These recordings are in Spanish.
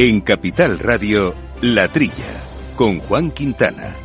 En Capital Radio, La Trilla, con Juan Quintana.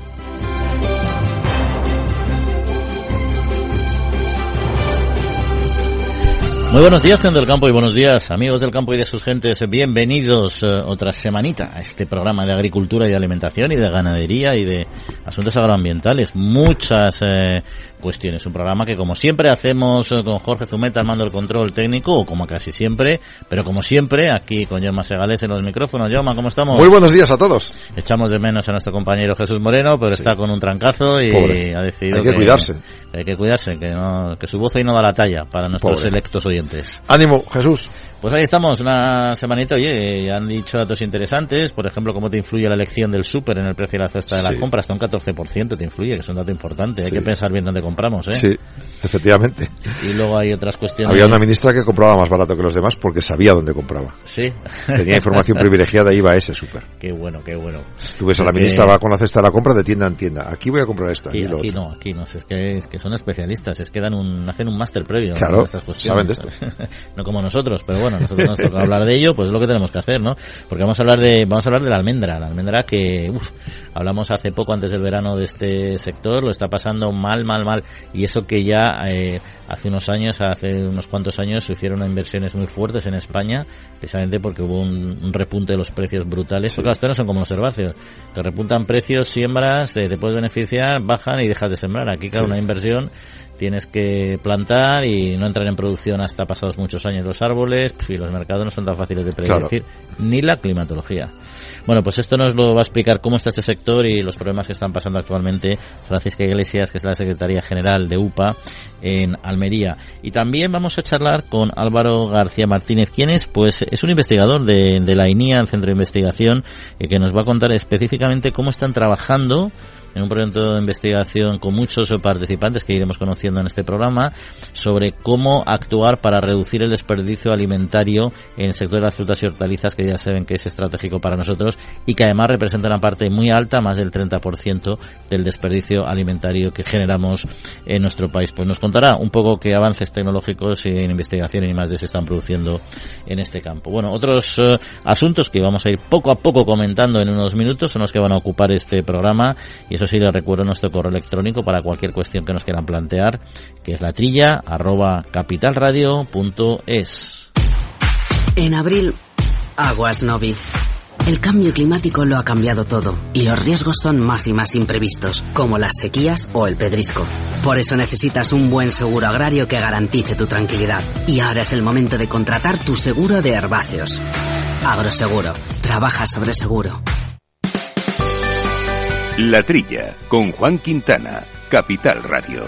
Muy buenos días, gente del campo, y buenos días, amigos del campo y de sus gentes. Bienvenidos eh, otra semanita a este programa de agricultura y de alimentación y de ganadería y de asuntos agroambientales. Muchas eh, cuestiones. Un programa que, como siempre, hacemos eh, con Jorge Zumeta al mando del control técnico, o como casi siempre, pero como siempre, aquí con Yoma Segales en los micrófonos. Yoma, ¿cómo estamos? Muy buenos días a todos. Echamos de menos a nuestro compañero Jesús Moreno, pero está con un trancazo y ha decidido hay que, cuidarse. hay que cuidarse, que, no, que su voz ahí no da la talla para nuestros electos oyentes. Ánimo, Jesús. Pues ahí estamos, una semanita, oye, han dicho datos interesantes, por ejemplo, cómo te influye la elección del súper en el precio de la cesta de la compra, hasta un 14% te influye, que es un dato importante, hay que pensar bien dónde compramos, ¿eh? Sí, efectivamente. Y luego hay otras cuestiones. Había una ministra que compraba más barato que los demás porque sabía dónde compraba. Sí. Tenía información privilegiada y iba a ese súper. Qué bueno, qué bueno. Tú ves a la ministra va con la cesta de la compra de tienda en tienda. Aquí voy a comprar esto. Aquí, aquí, no, aquí no, es que, es que son especialistas, es que dan un, hacen un máster previo. Claro, saben de esto. no como nosotros, pero bueno, nosotros nos toca hablar de ello, pues es lo que tenemos que hacer, ¿no? Porque vamos a hablar de, vamos a hablar de la almendra, la almendra que, uf, hablamos hace poco antes del verano de este sector, lo está pasando mal, mal, mal, y eso que ya eh, hace unos años, hace unos cuantos años, se hicieron inversiones muy fuertes en España, precisamente porque hubo un, repunte de los precios brutales, porque las no son como los herbáceos, que repuntan precios, siembras, te, puedes beneficiar, bajan y dejas de sembrar. Aquí, claro, una inversión tienes que plantar y no entrar en producción hasta pasados muchos años. Los árboles y los mercados no son tan fáciles de predecir, ni la climatología. Bueno, pues esto nos lo va a explicar cómo está este sector y los problemas que están pasando actualmente Francisca Iglesias, que es la secretaria general de UPA en Almería. Y también vamos a charlar con Álvaro García Martínez, quien es, pues, es un investigador de, de la INIA, el Centro de Investigación, y que nos va a contar específicamente cómo están trabajando en un proyecto de investigación con muchos participantes que iremos conociendo en este programa sobre cómo actuar para reducir el desperdicio alimentario en el sector de las frutas y hortalizas que ya saben que es estratégico para nosotros y que además representa una parte muy alta, más del 30% del desperdicio alimentario que generamos en nuestro país. Pues nos contará un poco qué avances tecnológicos en investigación y más de se están produciendo en este campo. Bueno, otros eh, asuntos que vamos a ir poco a poco comentando en unos minutos son los que van a ocupar este programa y eso les recuerdo nuestro correo electrónico para cualquier cuestión que nos quieran plantear, que es la trilla arroba capitalradio.es. En abril, Aguas Novi. El cambio climático lo ha cambiado todo y los riesgos son más y más imprevistos, como las sequías o el pedrisco. Por eso necesitas un buen seguro agrario que garantice tu tranquilidad. Y ahora es el momento de contratar tu seguro de herbáceos. Agroseguro. Trabaja sobre seguro. La Trilla, con Juan Quintana, Capital Radio.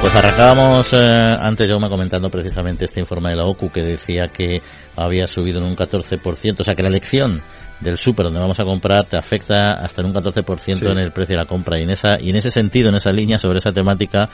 Pues arrancábamos eh, antes yo me comentando precisamente este informe de la OCU que decía que había subido en un 14%, o sea que la elección del súper donde vamos a comprar te afecta hasta en un 14% en el precio de la compra y en esa y en ese sentido en esa línea sobre esa temática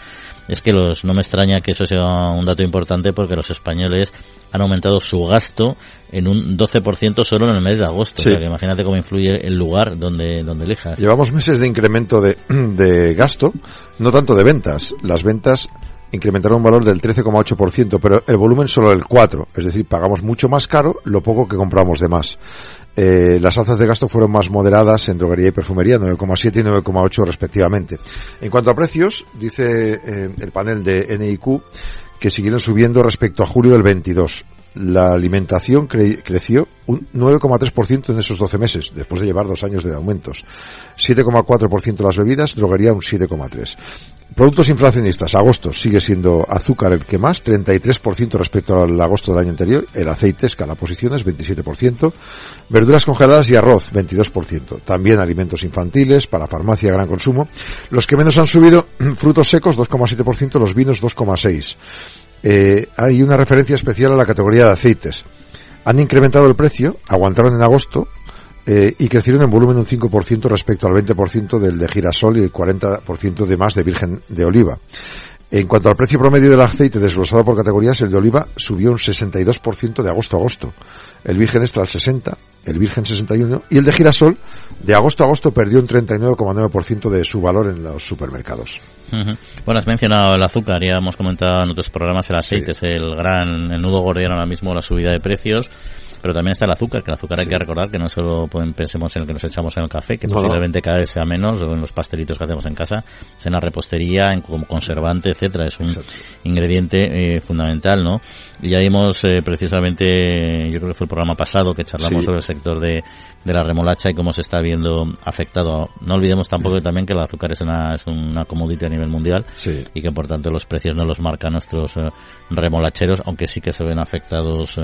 es que los no me extraña que eso sea un dato importante porque los españoles han aumentado su gasto en un 12% solo en el mes de agosto. O sea, que imagínate cómo influye el lugar donde, donde elijas. Llevamos meses de incremento de, de gasto, no tanto de ventas. Las ventas incrementaron un valor del 13,8%, pero el volumen solo el 4%. Es decir, pagamos mucho más caro lo poco que compramos de más. Eh, las alzas de gasto fueron más moderadas en droguería y perfumería, 9,7 y 9,8 respectivamente. En cuanto a precios, dice eh, el panel de NIQ que siguieron subiendo respecto a julio del 22 la alimentación creció un 9,3% en esos 12 meses, después de llevar dos años de aumentos. 7,4% las bebidas, droguería un 7,3%. Productos inflacionistas, agosto sigue siendo azúcar el que más, 33% respecto al agosto del año anterior, el aceite escala posiciones, 27%, verduras congeladas y arroz, 22%, también alimentos infantiles, para farmacia, gran consumo. Los que menos han subido, frutos secos, 2,7%, los vinos, 2,6%. Eh, hay una referencia especial a la categoría de aceites. Han incrementado el precio, aguantaron en agosto eh, y crecieron en volumen un 5% respecto al 20% del de girasol y el 40% de más de virgen de oliva. En cuanto al precio promedio del aceite desglosado por categorías, el de oliva subió un 62% de agosto a agosto. El virgen extra al 60, el virgen 61 y el de girasol de agosto a agosto perdió un 39,9% de su valor en los supermercados. Bueno, has mencionado el azúcar, ya hemos comentado en otros programas el aceite es el gran, el nudo gordiano ahora mismo la subida de precios pero también está el azúcar, que el azúcar hay que recordar que no solo pensemos en el que nos echamos en el café, que posiblemente cada vez sea menos, o en los pastelitos que hacemos en casa, en la repostería, en, como conservante, etcétera, es un ingrediente eh, fundamental, ¿no? Y ya vimos eh, precisamente, yo creo que fue el programa pasado que charlamos sobre el sector de, de la remolacha y cómo se está viendo afectado. No olvidemos tampoco que también que el azúcar es una, es una commodity a nivel mundial y que por tanto los precios no los marcan nuestros eh, remolacheros, aunque sí que se ven afectados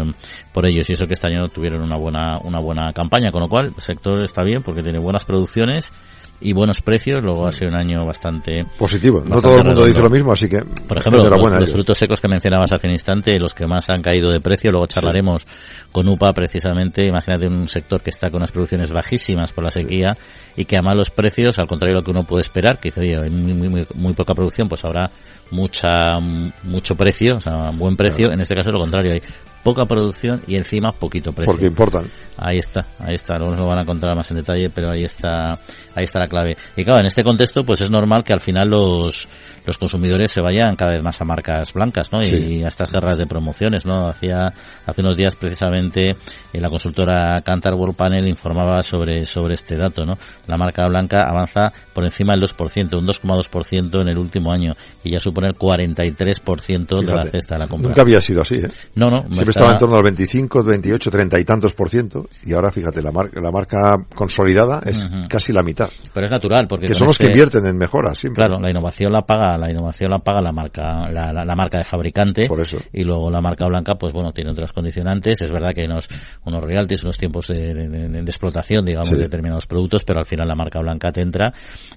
por ellos. Y eso que este año tuvieron una buena, una buena campaña, con lo cual el sector está bien porque tiene buenas producciones y buenos precios. Luego ha sido un año bastante positivo. no todo el mundo dice lo mismo, así que por ejemplo los, frutos secos que mencionabas hace un instante, los que más han caído de precio. Luego charlaremos con UPA precisamente. Imagínate un sector que está con unas producciones bajísimas por la sequía y que a malos precios, al contrario de lo que uno puede esperar, que dice, oye, muy, muy, muy poca producción, pues habrá mucha mucho precio, o sea, buen precio. En este caso lo contrario, hay poca producción y encima poquito precio. Porque importan. Ahí está, ahí está. Luego nos lo van a contar más en detalle, pero ahí está, ahí está la clave. Y claro, en este contexto, pues es normal que al final los, los consumidores se vayan cada vez más a marcas blancas, ¿no? Y a estas guerras de promociones, ¿no? Hacía, hace unos días precisamente en la consultora Cantar World Panel informaba sobre, sobre este dato, ¿no? La marca blanca avanza por encima del 2%, un 2,2% en el último año y ya supone el 43% de la cesta de la compra. Nunca había sido así, ¿eh? No, no estaba en torno al 25, 28, 30 y tantos por ciento y ahora fíjate, la, marca la marca consolidada es casi la mitad. Pero es natural porque que son los que este invierten en mejoras siempre. Claro, la innovación la paga, la innovación la paga la marca la, la, marca de fabricante por eso. y luego la marca blanca pues bueno, tiene otras condicionantes, es verdad que hay unos unos royalties, unos tiempos de, de, explotación, digamos, de determinados productos, pero al final la marca blanca te entra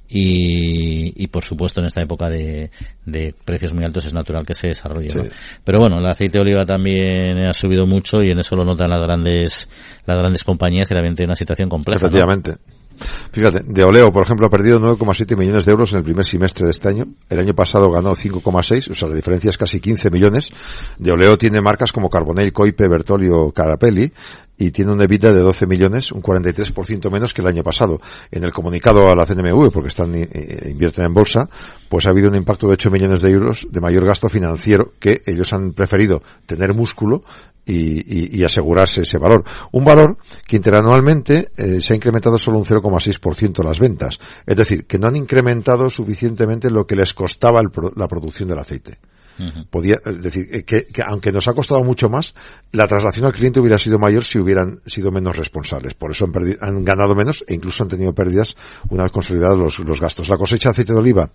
y, y por supuesto en esta época de, de precios muy altos es natural que se desarrolle. Pero bueno, el aceite de oliva también ha subido mucho y en eso lo notan las grandes las grandes compañías que también tienen una situación compleja. Efectivamente. Fíjate, de Oleo, por ejemplo, ha perdido 9,7 millones de euros en el primer semestre de este año. El año pasado ganó 5,6, o sea, la diferencia es casi 15 millones. De Oleo tiene marcas como Carbonell, Coipe, Bertolio, Carapelli y tiene un EBITDA de 12 millones, un 43% menos que el año pasado. En el comunicado a la CNMV, porque están eh, invierten en bolsa, pues ha habido un impacto de 8 millones de euros de mayor gasto financiero que ellos han preferido tener músculo y, asegurarse ese valor. Un valor que interanualmente eh, se ha incrementado solo un 0,6% las ventas. Es decir, que no han incrementado suficientemente lo que les costaba la producción del aceite. Podía, es decir, eh, que, aunque nos ha costado mucho más, la traslación al cliente hubiera sido mayor si hubieran sido menos responsables. Por eso han, han ganado menos e incluso han tenido pérdidas una vez consolidados los, los, gastos. La cosecha de aceite de oliva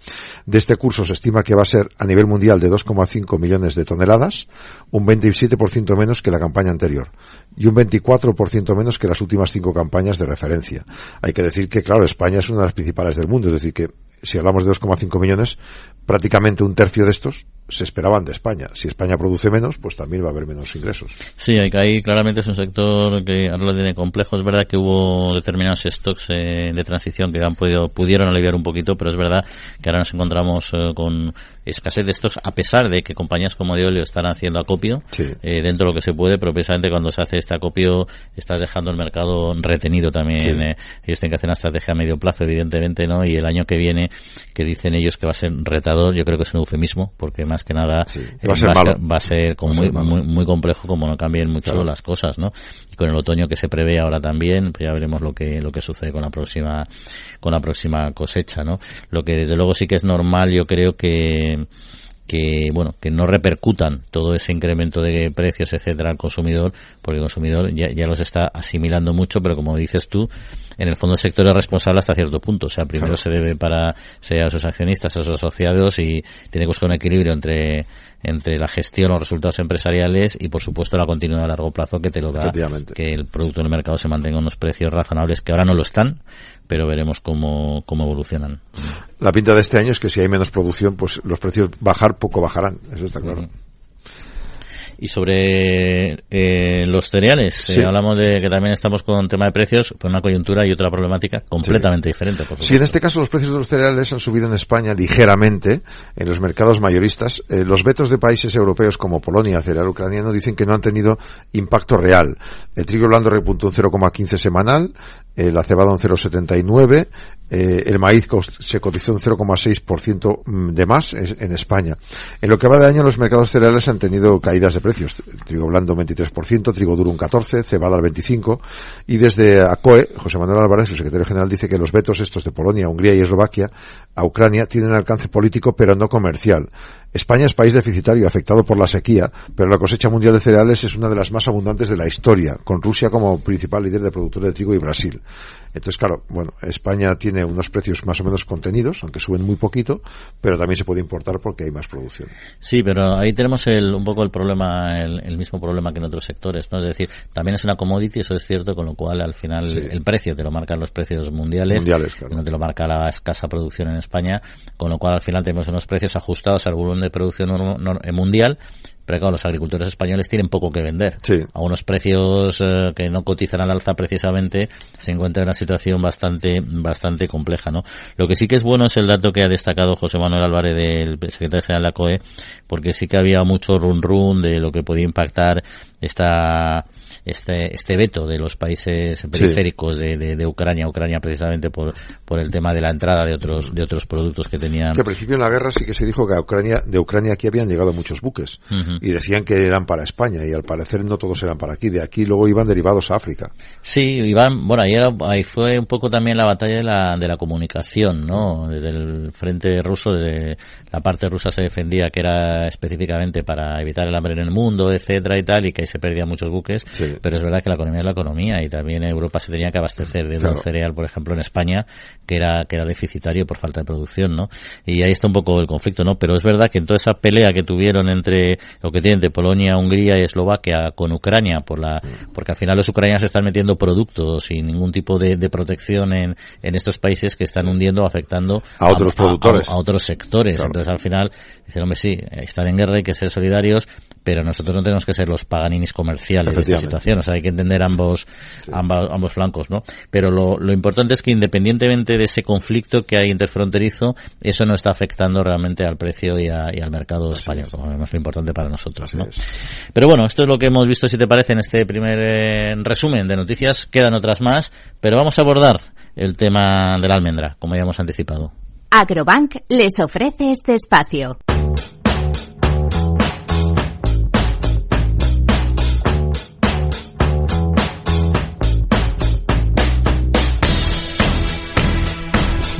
de este curso se estima que va a ser a nivel mundial de 2,5 millones de toneladas, un 27% menos que la campaña anterior y un 24% menos que las últimas cinco campañas de referencia. Hay que decir que, claro, España es una de las principales del mundo, es decir, que si hablamos de 2,5 millones, prácticamente un tercio de estos se esperaban de España. Si España produce menos, pues también va a haber menos ingresos. Sí, ahí claramente es un sector que ahora lo tiene complejo. Es verdad que hubo determinados stocks eh, de transición que han podido, pudieron aliviar un poquito, pero es verdad que ahora nos encontramos eh, con escasez de stocks, a pesar de que compañías como Diolio están haciendo acopio eh, dentro de lo que se puede, pero precisamente cuando se hace este acopio estás dejando el mercado retenido también. ellos tienen que hacer una estrategia a medio plazo, evidentemente, ¿no? Y el año que viene, que dicen ellos que va a ser retador, yo creo que es un eufemismo, porque más que nada va, a ser va, a ser muy, muy, complejo como no cambien mucho las cosas, ¿no? Y con el otoño que se prevé ahora también, pues ya veremos lo que lo que sucede con la próxima con la próxima cosecha, ¿no? Lo que desde luego sí que es normal, yo creo que que bueno que no repercutan todo ese incremento de precios etcétera al consumidor porque el consumidor ya, ya los está asimilando mucho pero como dices tú en el fondo el sector es responsable hasta cierto punto. O sea, primero se debe para sea a sus accionistas, a sus asociados y tiene que buscar un equilibrio entre entre la gestión, los resultados empresariales y, por supuesto, la continuidad a largo plazo que te lo da que el producto en el mercado se mantenga unos precios razonables que ahora no lo están, pero veremos cómo, cómo evolucionan. La pinta de este año es que si hay menos producción, pues los precios bajar poco bajarán, eso está claro. Y sobre eh, los cereales, Sí. eh, hablamos de que también estamos con tema de precios, pues una coyuntura y otra problemática completamente diferente. Por Sí, en este caso los precios de los cereales han subido en España ligeramente en los mercados mayoristas. Eh, los vetos de países europeos como Polonia, cereal ucraniano, dicen que no han tenido impacto real. El trigo blando repuntó un 0,15 semanal, la cebada un 0,79, eh, el maíz se cotizó un 0,6% mm, de más en España. En lo que va de año los mercados cereales han tenido caídas de precios. Trigo blando un 23%, trigo duro un 14%, cebada al 25%, y desde ACOE, José Manuel Álvarez, su secretario general, dice que los vetos estos de Polonia, Hungría y Eslovaquia a Ucrania tienen alcance político pero no comercial. España es país deficitario afectado por la sequía, pero la cosecha mundial de cereales es una de las más abundantes de la historia, con Rusia como principal líder de productor de trigo y Brasil. Entonces, claro, bueno, España tiene unos precios más o menos contenidos, aunque suben muy poquito, pero también se puede importar porque hay más producción. Sí, pero ahí tenemos el, un poco el problema, el, el mismo problema que en otros sectores, ¿no? Es decir, también es una commodity, eso es cierto, con lo cual al final Sí. el precio te lo marcan los precios mundiales, Mundiales, claro. no te lo marca la escasa producción en España, con lo cual al final tenemos unos precios ajustados al volumen de producción mundial, pero claro, los agricultores españoles tienen poco que vender. Sí. A unos precios eh, que no cotizan al alza precisamente, se encuentra en una situación bastante bastante compleja, ¿no? Lo que sí que es bueno es el dato que ha destacado José Manuel Álvarez, del secretario general de la COE, porque sí que había mucho run run de lo que podía impactar esta este este veto de los países periféricos de, de, de Ucrania, Ucrania precisamente por por el tema de la entrada de otros de otros productos que tenían. Que al principio en la guerra sí que se dijo que a Ucrania, de Ucrania aquí habían llegado muchos buques y decían que eran para España y al parecer no todos eran para aquí. De aquí luego iban derivados a África. Sí, Iván, bueno, ahí, era- ahí fue un poco también la batalla de la, de la comunicación, ¿no? Desde el frente ruso, de la parte rusa se defendía que era específicamente para evitar el hambre en el mundo, etcétera y tal, y que se perdían muchos buques, Sí. pero es verdad que la economía es la economía y también Europa se tenía que abastecer de Claro. un cereal, por ejemplo, en España, que era, que era deficitario por falta de producción, ¿no? Y ahí está un poco el conflicto, ¿no? Pero es verdad que en toda esa pelea que tuvieron entre, lo que tienen de Polonia, Hungría y Eslovaquia con Ucrania, por la, porque al final los ucranianos están metiendo productos sin ningún tipo de, de protección en, en estos países que están hundiendo, afectando A otros productores. a, otros sectores. Claro. Entonces al final, dicen, hombre, sí, están en guerra, hay que ser solidarios, pero nosotros no tenemos que ser los paganinis comerciales de esta situación. O sea, hay que entender ambos, ambos, ambos flancos, ¿no? Pero lo, lo importante es que independientemente de ese conflicto que hay interfronterizo, eso no está afectando realmente al precio y, a- y al mercado español, como es lo importante para nosotros, Así ¿no? es. Pero bueno, esto es lo que hemos visto, si te parece, en este primer eh, resumen de noticias. Quedan otras más, pero vamos a abordar el tema de la almendra, como ya hemos anticipado. Agrobank les ofrece este espacio.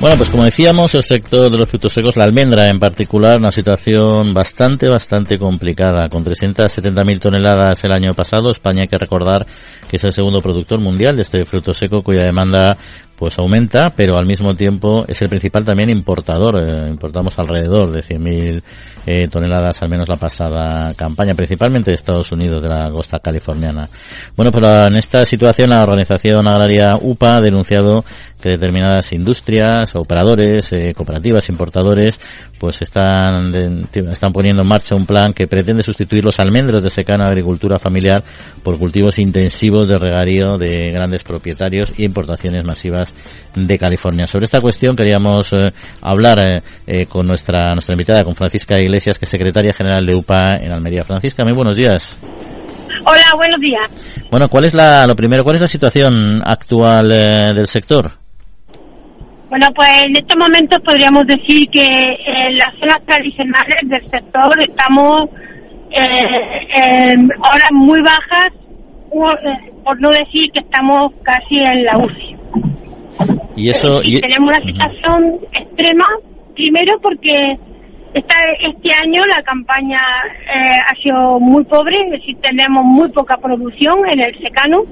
Bueno, pues como decíamos, el sector de los frutos secos, la almendra en particular, una situación bastante, bastante complicada. Con 370.000 toneladas el año pasado, España hay que recordar que es el segundo productor mundial de este fruto seco cuya demanda pues aumenta, pero al mismo tiempo es el principal también importador. Eh, importamos alrededor de 100.000 eh, toneladas al menos la pasada campaña, principalmente de Estados Unidos, de la costa californiana. Bueno, pero en esta situación la Organización Agraria UPA ha denunciado que determinadas industrias, operadores, eh, cooperativas, importadores, pues están, están poniendo en marcha un plan que pretende sustituir los almendros de secana agricultura familiar por cultivos intensivos de regarío de grandes propietarios y importaciones masivas de California. Sobre esta cuestión queríamos eh, hablar eh, eh, con nuestra nuestra invitada, con Francisca Iglesias, que es secretaria general de UPA en Almería. Francisca, muy buenos días. Hola, buenos días. Bueno, ¿cuál es la, lo primero, cuál es la situación actual eh, del sector? Bueno, pues en estos momentos podríamos decir que en las zonas tradicionales del sector estamos eh, en horas muy bajas, eh, por no decir que estamos casi en la UCI. Y eso, Y y, tenemos una Ujú. situación extrema, primero porque esta, este año la campaña eh, ha sido muy pobre, es decir, tenemos muy poca producción en el secano,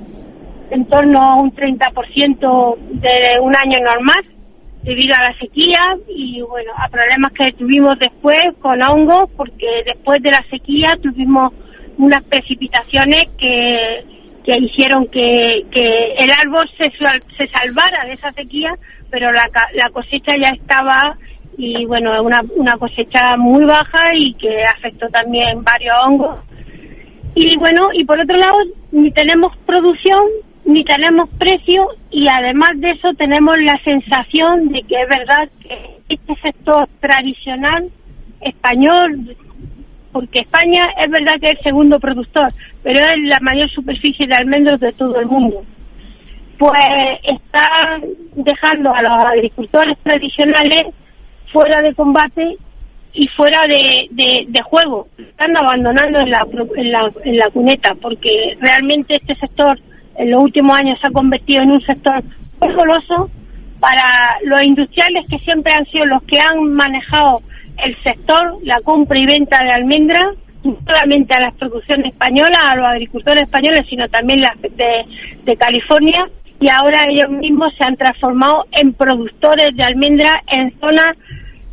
en torno a un 30% de un año normal, debido a la sequía y bueno, a problemas que tuvimos después con hongos, porque después de la sequía tuvimos unas precipitaciones que, que hicieron que, que el árbol se, se salvara de esa sequía, pero la, la cosecha ya estaba y bueno, una, una cosecha muy baja y que afectó también varios hongos. Y bueno, y por otro lado, ni tenemos producción, ni tenemos precio, y además de eso tenemos la sensación de que es verdad que este sector tradicional español, porque España es verdad que es el segundo productor, pero es la mayor superficie de almendros de todo el mundo, pues está dejando a los agricultores tradicionales fuera de combate y fuera de, de, juego. Están abandonando en la, en, la, en la cuneta porque realmente este sector en los últimos años se ha convertido en un sector muy goloso para los industriales que siempre han sido los que han manejado el sector, la compra y venta de almendras, no solamente a las producciones españolas, a los agricultores españoles, sino también las de, de California, y ahora ellos mismos se han transformado en productores de almendras en zonas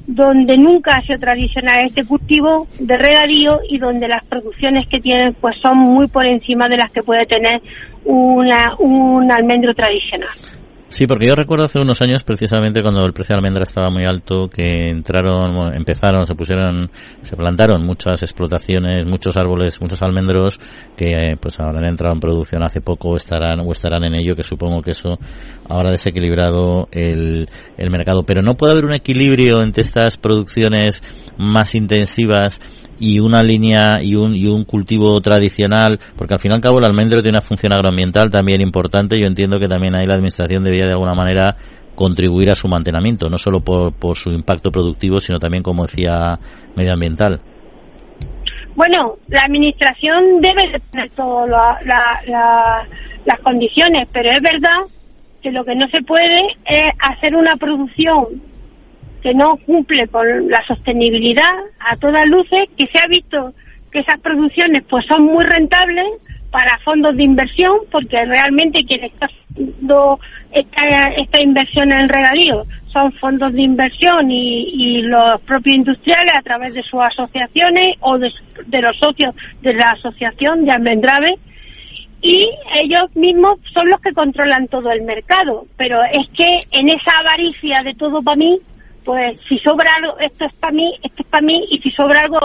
donde nunca ha sido tradicional este cultivo de regadío y donde las producciones que tienen pues son muy por encima de las que puede tener una, un almendro tradicional. Sí, porque yo recuerdo hace unos años, precisamente cuando el precio de almendra estaba muy alto, que entraron, empezaron, se pusieron, se plantaron muchas explotaciones, muchos árboles, muchos almendros, que pues ahora han entrado en producción hace poco estarán, o estarán en ello, que supongo que eso ahora ha desequilibrado el, el mercado. Pero no puede haber un equilibrio entre estas producciones más intensivas y una línea y un, y un cultivo tradicional, porque al fin y al cabo el almendro tiene una función agroambiental también importante. Yo entiendo que también ahí la administración debía de alguna manera contribuir a su mantenimiento, no solo por, por su impacto productivo, sino también, como decía, medioambiental. Bueno, la administración debe tener todas las condiciones, pero es verdad que lo que no se puede es hacer una producción que no cumple con la sostenibilidad a todas luces, que se ha visto que esas producciones pues son muy rentables para fondos de inversión, porque realmente quien está haciendo esta, esta inversión en regadío son fondos de inversión y, los propios industriales a través de sus asociaciones o de, los socios de la asociación de Almendrave y ellos mismos son los que controlan todo el mercado. Pero es que en esa avaricia de todo para mí, pues si sobra algo, esto es para mí, esto es para mí, y si sobra algo,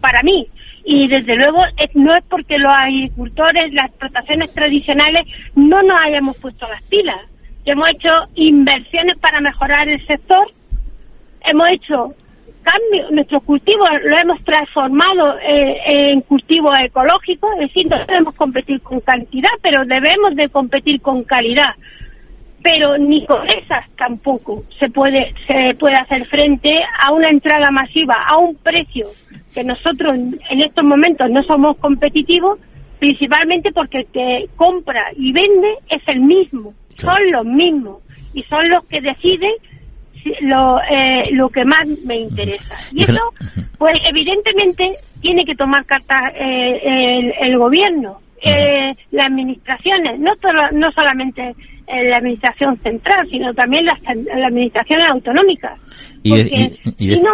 para mí. Y desde luego no es porque los agricultores, las explotaciones tradicionales, no nos hayamos puesto las pilas. Hemos hecho inversiones para mejorar el sector, hemos hecho cambios, nuestros cultivos lo hemos transformado eh, en cultivos ecológicos, es decir, no debemos competir con cantidad, pero debemos de competir con calidad pero ni con esas tampoco se puede se puede hacer frente a una entrada masiva a un precio que nosotros en estos momentos no somos competitivos principalmente porque el que compra y vende es el mismo son los mismos y son los que deciden lo, eh, lo que más me interesa. Y eso pues evidentemente tiene que tomar cartas eh, el, gobierno eh, las administraciones no no solamente en la administración central, sino también las, la administraciones autonómicas. Y, no,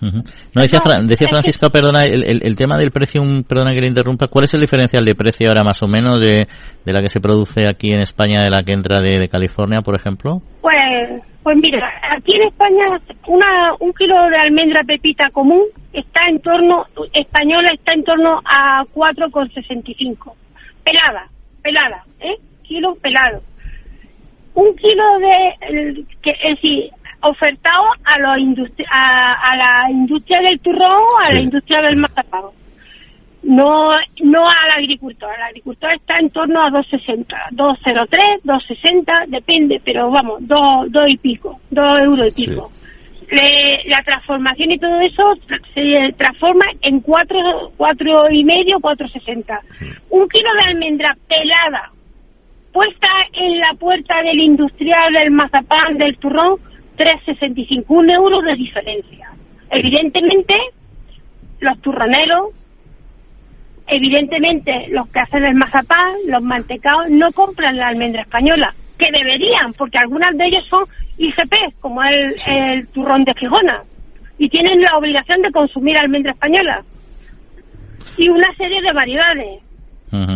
no, decía, decía Francisca, perdona, el, el, tema del precio, perdona que le interrumpa, ¿cuál es el diferencial de precio ahora más o menos de, de la que se produce aquí en España de la que entra de, California, por ejemplo? Pues, pues mira, aquí en España una, un kilo de almendra pepita común está en torno, española está en torno a 4,65. Pelada, pelada, ¿eh? Kilo pelado un kilo de, que, es decir, ofertado a, los a, la industria del turrón, a la industria del mazapán. No, no al agricultor. El agricultor está en torno a 2,60, 2,03, 2,60, depende, pero vamos, 2, y pico, 2 euros y pico. la transformación y todo eso se transforma en 4, cuatro y medio, 4,60. Un kilo de almendra pelada puesta en la puerta del industrial, del mazapán, del turrón, 3,65, un euro de diferencia. Evidentemente, los turroneros, evidentemente los que hacen el mazapán, los mantecados, no compran la almendra española, que deberían, porque algunas de ellos son IGP, como el, el turrón de Fijona, y tienen la obligación de consumir almendra española. Y una serie de variedades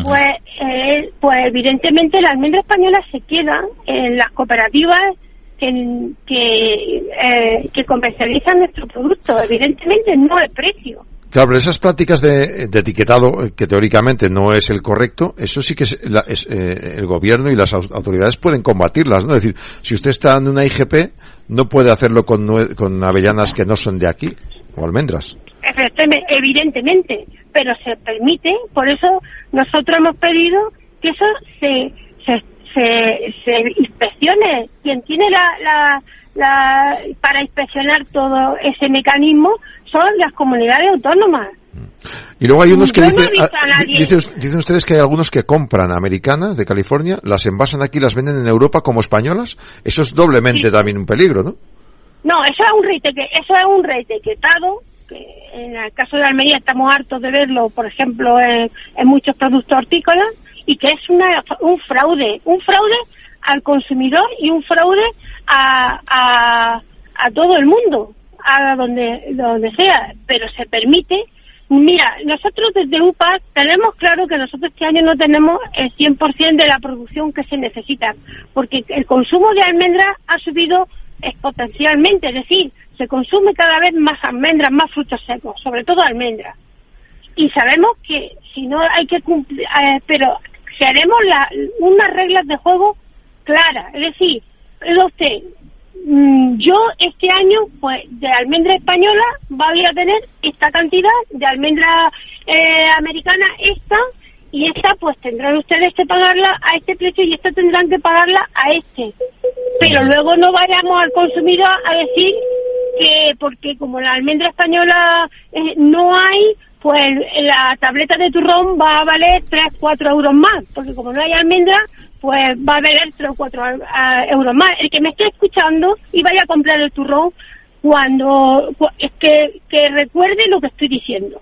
pues, eh, pues evidentemente la almendra española se queda en las cooperativas que, que, eh, que comercializan nuestro producto. Evidentemente no el precio. Claro, pero esas prácticas de, de etiquetado, eh, que teóricamente no es el correcto, eso sí que es, la- es, eh, el gobierno y las au- autoridades pueden combatirlas, ¿no? Es decir, si usted está en una IGP, no puede hacerlo con, con avellanas que no son de aquí, o almendras. Evidentemente, pero se permite, por eso nosotros hemos pedido que eso se, se, se, se inspeccione. Quien tiene la, la, la, para inspeccionar todo ese mecanismo son las comunidades autónomas. Y luego hay unos que no dicen, ah, dicen, dicen ustedes que hay algunos que compran americanas de California, las envasan aquí y las venden en Europa como españolas. Eso es doblemente Sí. también un peligro, ¿no? No, eso es un reteque, eso es un reetiquetado, que en el caso de Almería estamos hartos de verlo, por ejemplo, en, en muchos productos hortícolas, y que es una, un fraude, un fraude al consumidor y un fraude a, a, a todo el mundo, a donde, donde sea, pero se permite. Mira, nosotros desde UPA tenemos claro que nosotros este año no tenemos el 100% de la producción que se necesita, porque el consumo de almendras ha subido exponencialmente, es decir, se consume cada vez más almendras, más frutos secos, sobre todo almendras. Y sabemos que si no hay que cumplir, eh, pero si haremos la, unas reglas de juego claras, es decir, usted, mm, yo este año, pues de almendra española voy a tener esta cantidad, de almendra eh, americana esta, y esta pues tendrán ustedes que pagarla a este precio y esta tendrán que pagarla a este. Pero luego no vayamos al consumidor a decir que porque como la almendra española eh, no hay, pues la tableta de turrón va a valer 3, 4 euros más, porque como no hay almendra, pues va a valer 3 o 4 euros más. El que me esté escuchando y vaya a comprar el turrón, cuando cu- es que, que recuerde lo que estoy diciendo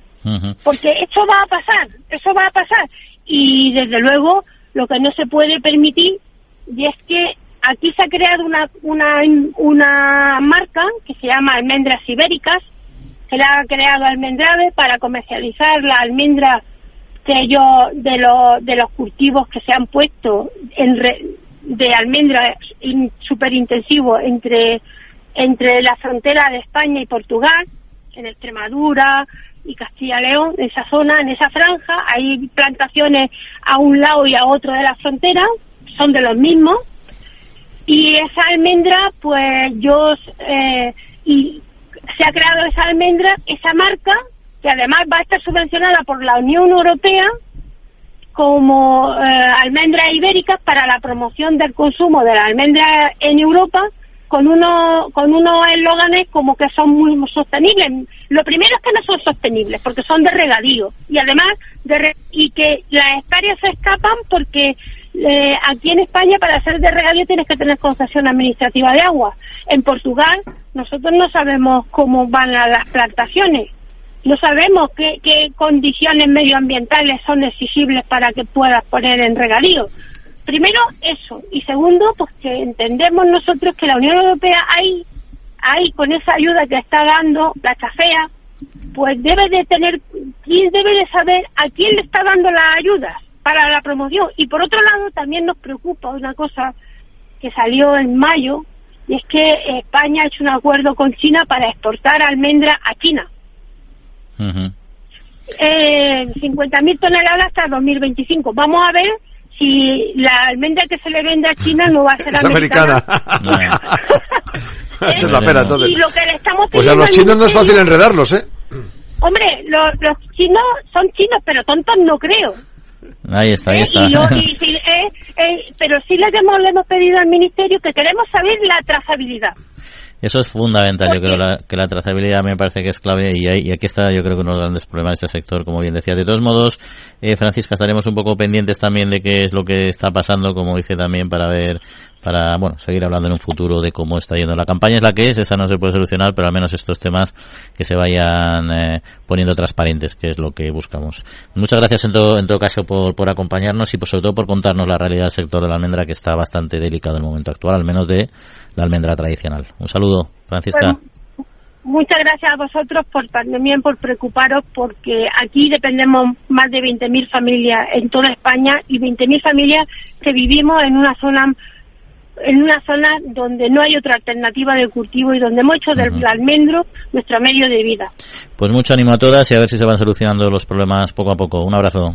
Porque eso va a pasar, eso va a pasar. Y desde luego lo que no se puede permitir y es que aquí se ha creado una, una, una marca que se llama Almendras Ibéricas, se la ha creado Almendrave para comercializar la almendra que yo, de, los de los cultivos que se han puesto en re- de almendra súper intensivo entre, entre la frontera de España y Portugal, en Extremadura y Castilla-León, en esa zona, en esa franja, hay plantaciones a un lado y a otro de la frontera, son de los mismos, y esa almendra, pues yo, eh, y se ha creado esa almendra, esa marca, que además va a estar subvencionada por la Unión Europea como eh, almendras ibéricas para la promoción del consumo de la almendra en Europa con unos con unos eslóganes como que son muy sostenibles. Lo primero es que no son sostenibles porque son de regadío y además de re- y que las hectáreas se escapan porque eh, aquí en España para ser de regadío tienes que tener concesión administrativa de agua. En Portugal nosotros no sabemos cómo van las plantaciones. No sabemos qué, qué condiciones medioambientales son exigibles para que puedas poner en regadío. Primero, eso. Y segundo, pues que entendemos nosotros que la Unión Europea ahí, ahí con esa ayuda que está dando la chafea, pues debe de tener, quién debe de saber a quién le está dando las ayudas para la promoción. Y por otro lado, también nos preocupa una cosa que salió en mayo, y es que España ha hecho un acuerdo con China para exportar almendra a China. Ujú. Eh, 50.000 toneladas hasta 2025. Vamos a ver si la almendra que se le vende a China no va a ser Es americana. Esa es la pena, entonces. Y lo que le estamos Pues a los chinos no es fácil enredarlos, ¿eh? Hombre, los, los chinos son chinos, pero tontos no creo. Ahí está, ahí ¿eh? está. Y lo- y sí, eh, eh, pero sí le hemos, le hemos pedido al ministerio que queremos saber la trazabilidad. Eso es fundamental, yo creo la- que la trazabilidad me parece que es clave y, aquí está yo creo que uno de los grandes problemas de este sector, como bien decía. De todos modos, eh, Francisca, estaremos un poco pendientes también de qué es lo que está pasando, como dice también, para ver, para, bueno, seguir hablando en un futuro de cómo está yendo. La campaña es la que es, esa no se puede solucionar, pero al menos estos temas que se vayan eh, poniendo transparentes, que es lo que buscamos. Muchas gracias en todo, en todo caso por, por acompañarnos y por, sobre todo por contarnos la realidad del sector de la almendra que está bastante delicado en el momento actual, al menos de la almendra tradicional. Un saludo, Francisca. Muchas gracias a vosotros por también por preocuparos porque aquí dependemos más de 20.000 familias en toda España y 20.000 familias que vivimos en una zona en una zona donde no hay otra alternativa de cultivo y donde hemos hecho del almendro nuestro medio de vida. Pues mucho ánimo a todas y a ver si se van solucionando los problemas poco a poco. Un abrazo.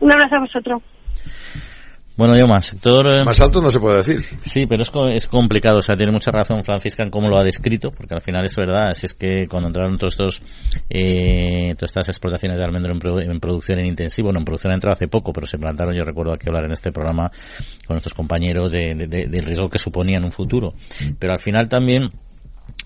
Un abrazo a vosotros. Bueno, yo más sector... Eh, más alto no se puede decir. Sí, pero es, es complicado. O sea, tiene mucha razón Francisca en cómo lo ha descrito, porque al final es verdad. Si es que cuando entraron todos estos, eh, todas estas explotaciones de almendro en, producción en intensivo, no, en producción ha entrado hace poco, pero se plantaron, yo recuerdo aquí hablar en este programa con nuestros compañeros de, del riesgo que suponía en un futuro. Pero al final también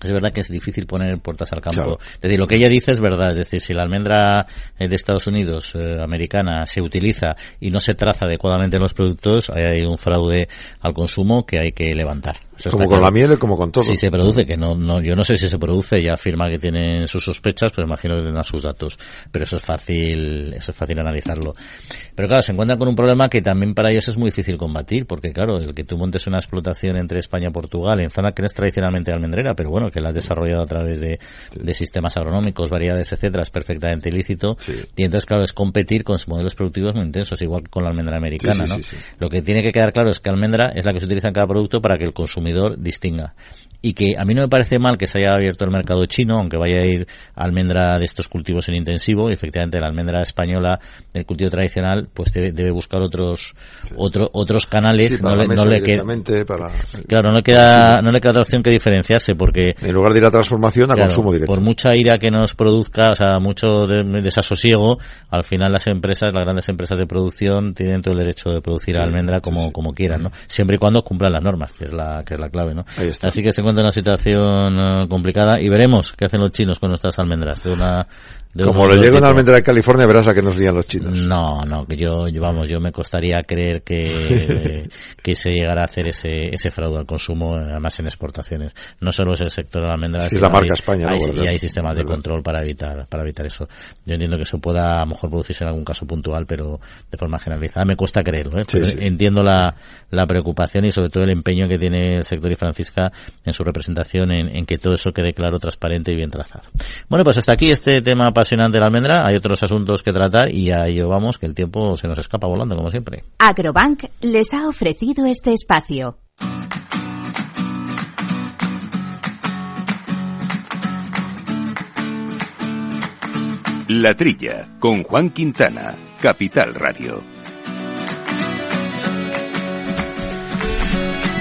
es verdad que es difícil poner puertas al campo. Es decir, lo que ella dice es verdad. Es decir, si la almendra eh, de Estados Unidos, eh, americana, se utiliza y no se traza adecuadamente en los productos, hay un fraude al consumo que hay que levantar como con la miel y como con todo. Si se produce, que no, no, yo no sé si se produce, ya afirma que tiene sus sospechas, pues imagino que tendrá sus datos. Pero eso es fácil, eso es fácil analizarlo. Pero claro, se encuentran con un problema que también para ellos es muy difícil combatir, porque claro, el que tú montes una explotación entre España y Portugal, en zona que no es tradicionalmente almendrera, pero bueno, que la has desarrollado a través de, de sistemas agronómicos, variedades, etcétera, es perfectamente ilícito. Y entonces, claro, es competir con modelos productivos muy intensos, igual que con la almendra americana, ¿no? Lo que tiene que quedar claro es que almendra es la que se utiliza en cada producto para que el consumidor distinga y que a mí no me parece mal que se haya abierto el mercado chino, aunque vaya a ir almendra de estos cultivos en intensivo, y efectivamente la almendra española del cultivo tradicional pues debe, buscar otros otros canales, no, le, queda Claro, no le queda no le queda otra opción que diferenciarse porque en lugar de ir a transformación a consumo directo. Por mucha ira que nos produzca, o sea, mucho desasosiego, al final las empresas, las grandes empresas de producción tienen todo el derecho de producir almendra como como quieran, ¿no? Siempre y cuando cumplan las normas, que es la que es la clave, ¿no? Así que se encuentra una situación eh, complicada y veremos qué hacen los chinos con nuestras almendras. De una como lo llego en almendra de California, verás a qué nos lían los chinos. No, no, que yo, vamos, yo me costaría creer que, que se llegara a hacer ese, ese fraude al consumo, además en exportaciones. No solo es el sector de la almendra, es la marca España, y hay sistemas de control para evitar, para evitar eso. Yo entiendo que eso pueda a lo mejor producirse en algún caso puntual, pero de forma generalizada me cuesta creerlo. ¿eh? Entiendo la, la preocupación y sobre todo el empeño que tiene el sector y Francisca en su representación en, en que todo eso quede claro, transparente y bien trazado. Bueno, pues hasta aquí este tema apasionante la almendra, hay otros asuntos que tratar y a ello vamos, que el tiempo se nos escapa volando, como siempre. Agrobank les ha ofrecido este espacio. La Trilla, con Juan Quintana, Capital Radio.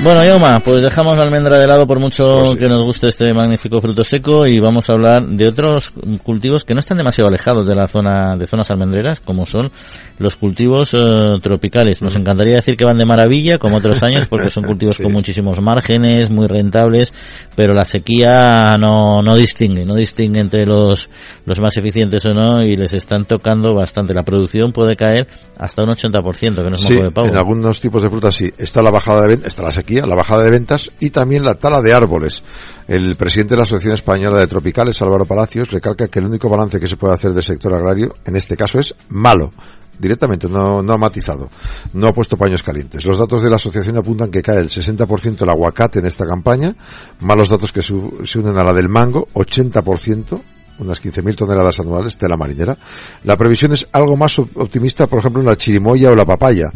Bueno, Yoma, pues dejamos la almendra de lado por mucho pues que nos guste este magnífico fruto seco y vamos a hablar de otros cultivos que no están demasiado alejados de la zona de zonas almendreras, como son los cultivos eh, tropicales. Nos encantaría decir que van de maravilla, como otros años, porque son cultivos con muchísimos márgenes, muy rentables, pero la sequía no, no distingue, no distingue entre los, los más eficientes o no y les están tocando bastante. La producción puede caer hasta un 80%, que no es sí, de pavo. en algunos tipos de frutas sí. Está la bajada de está la sequía la bajada de ventas y también la tala de árboles. El presidente de la Asociación Española de Tropicales, Álvaro Palacios, recalca que el único balance que se puede hacer del sector agrario en este caso es malo directamente, no, no ha matizado, no ha puesto paños calientes. Los datos de la asociación apuntan que cae el 60% el aguacate en esta campaña, malos datos que se unen a la del mango, 80%, unas 15.000 toneladas anuales de la marinera. La previsión es algo más optimista, por ejemplo, en la chirimoya o la papaya.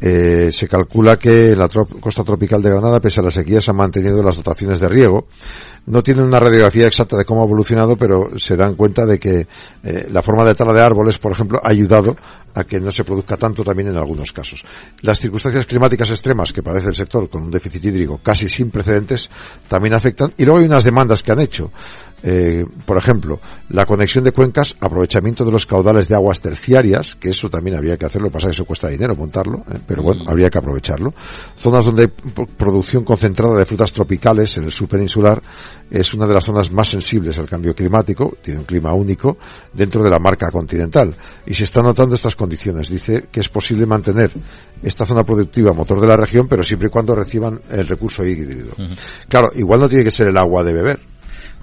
Eh, se calcula que en la costa tropical de Granada, pese a la sequía, se han mantenido las dotaciones de riego. No tienen una radiografía exacta de cómo ha evolucionado, pero se dan cuenta de que eh, la forma de tala de árboles, por ejemplo, ha ayudado a que no se produzca tanto también en algunos casos. Las circunstancias climáticas extremas que padece el sector con un déficit hídrico casi sin precedentes también afectan. Y luego hay unas demandas que han hecho. Eh, por ejemplo, la conexión de cuencas, aprovechamiento de los caudales de aguas terciarias, que eso también habría que hacerlo, pasa que eso cuesta dinero montarlo, eh, pero bueno, mm. habría que aprovecharlo. Zonas donde hay producción concentrada de frutas tropicales en el sur peninsular es una de las zonas más sensibles al cambio climático, tiene un clima único dentro de la marca continental y se están notando estas condiciones. Dice que es posible mantener esta zona productiva motor de la región, pero siempre y cuando reciban el recurso hídrico. Claro, igual no tiene que ser el agua de beber,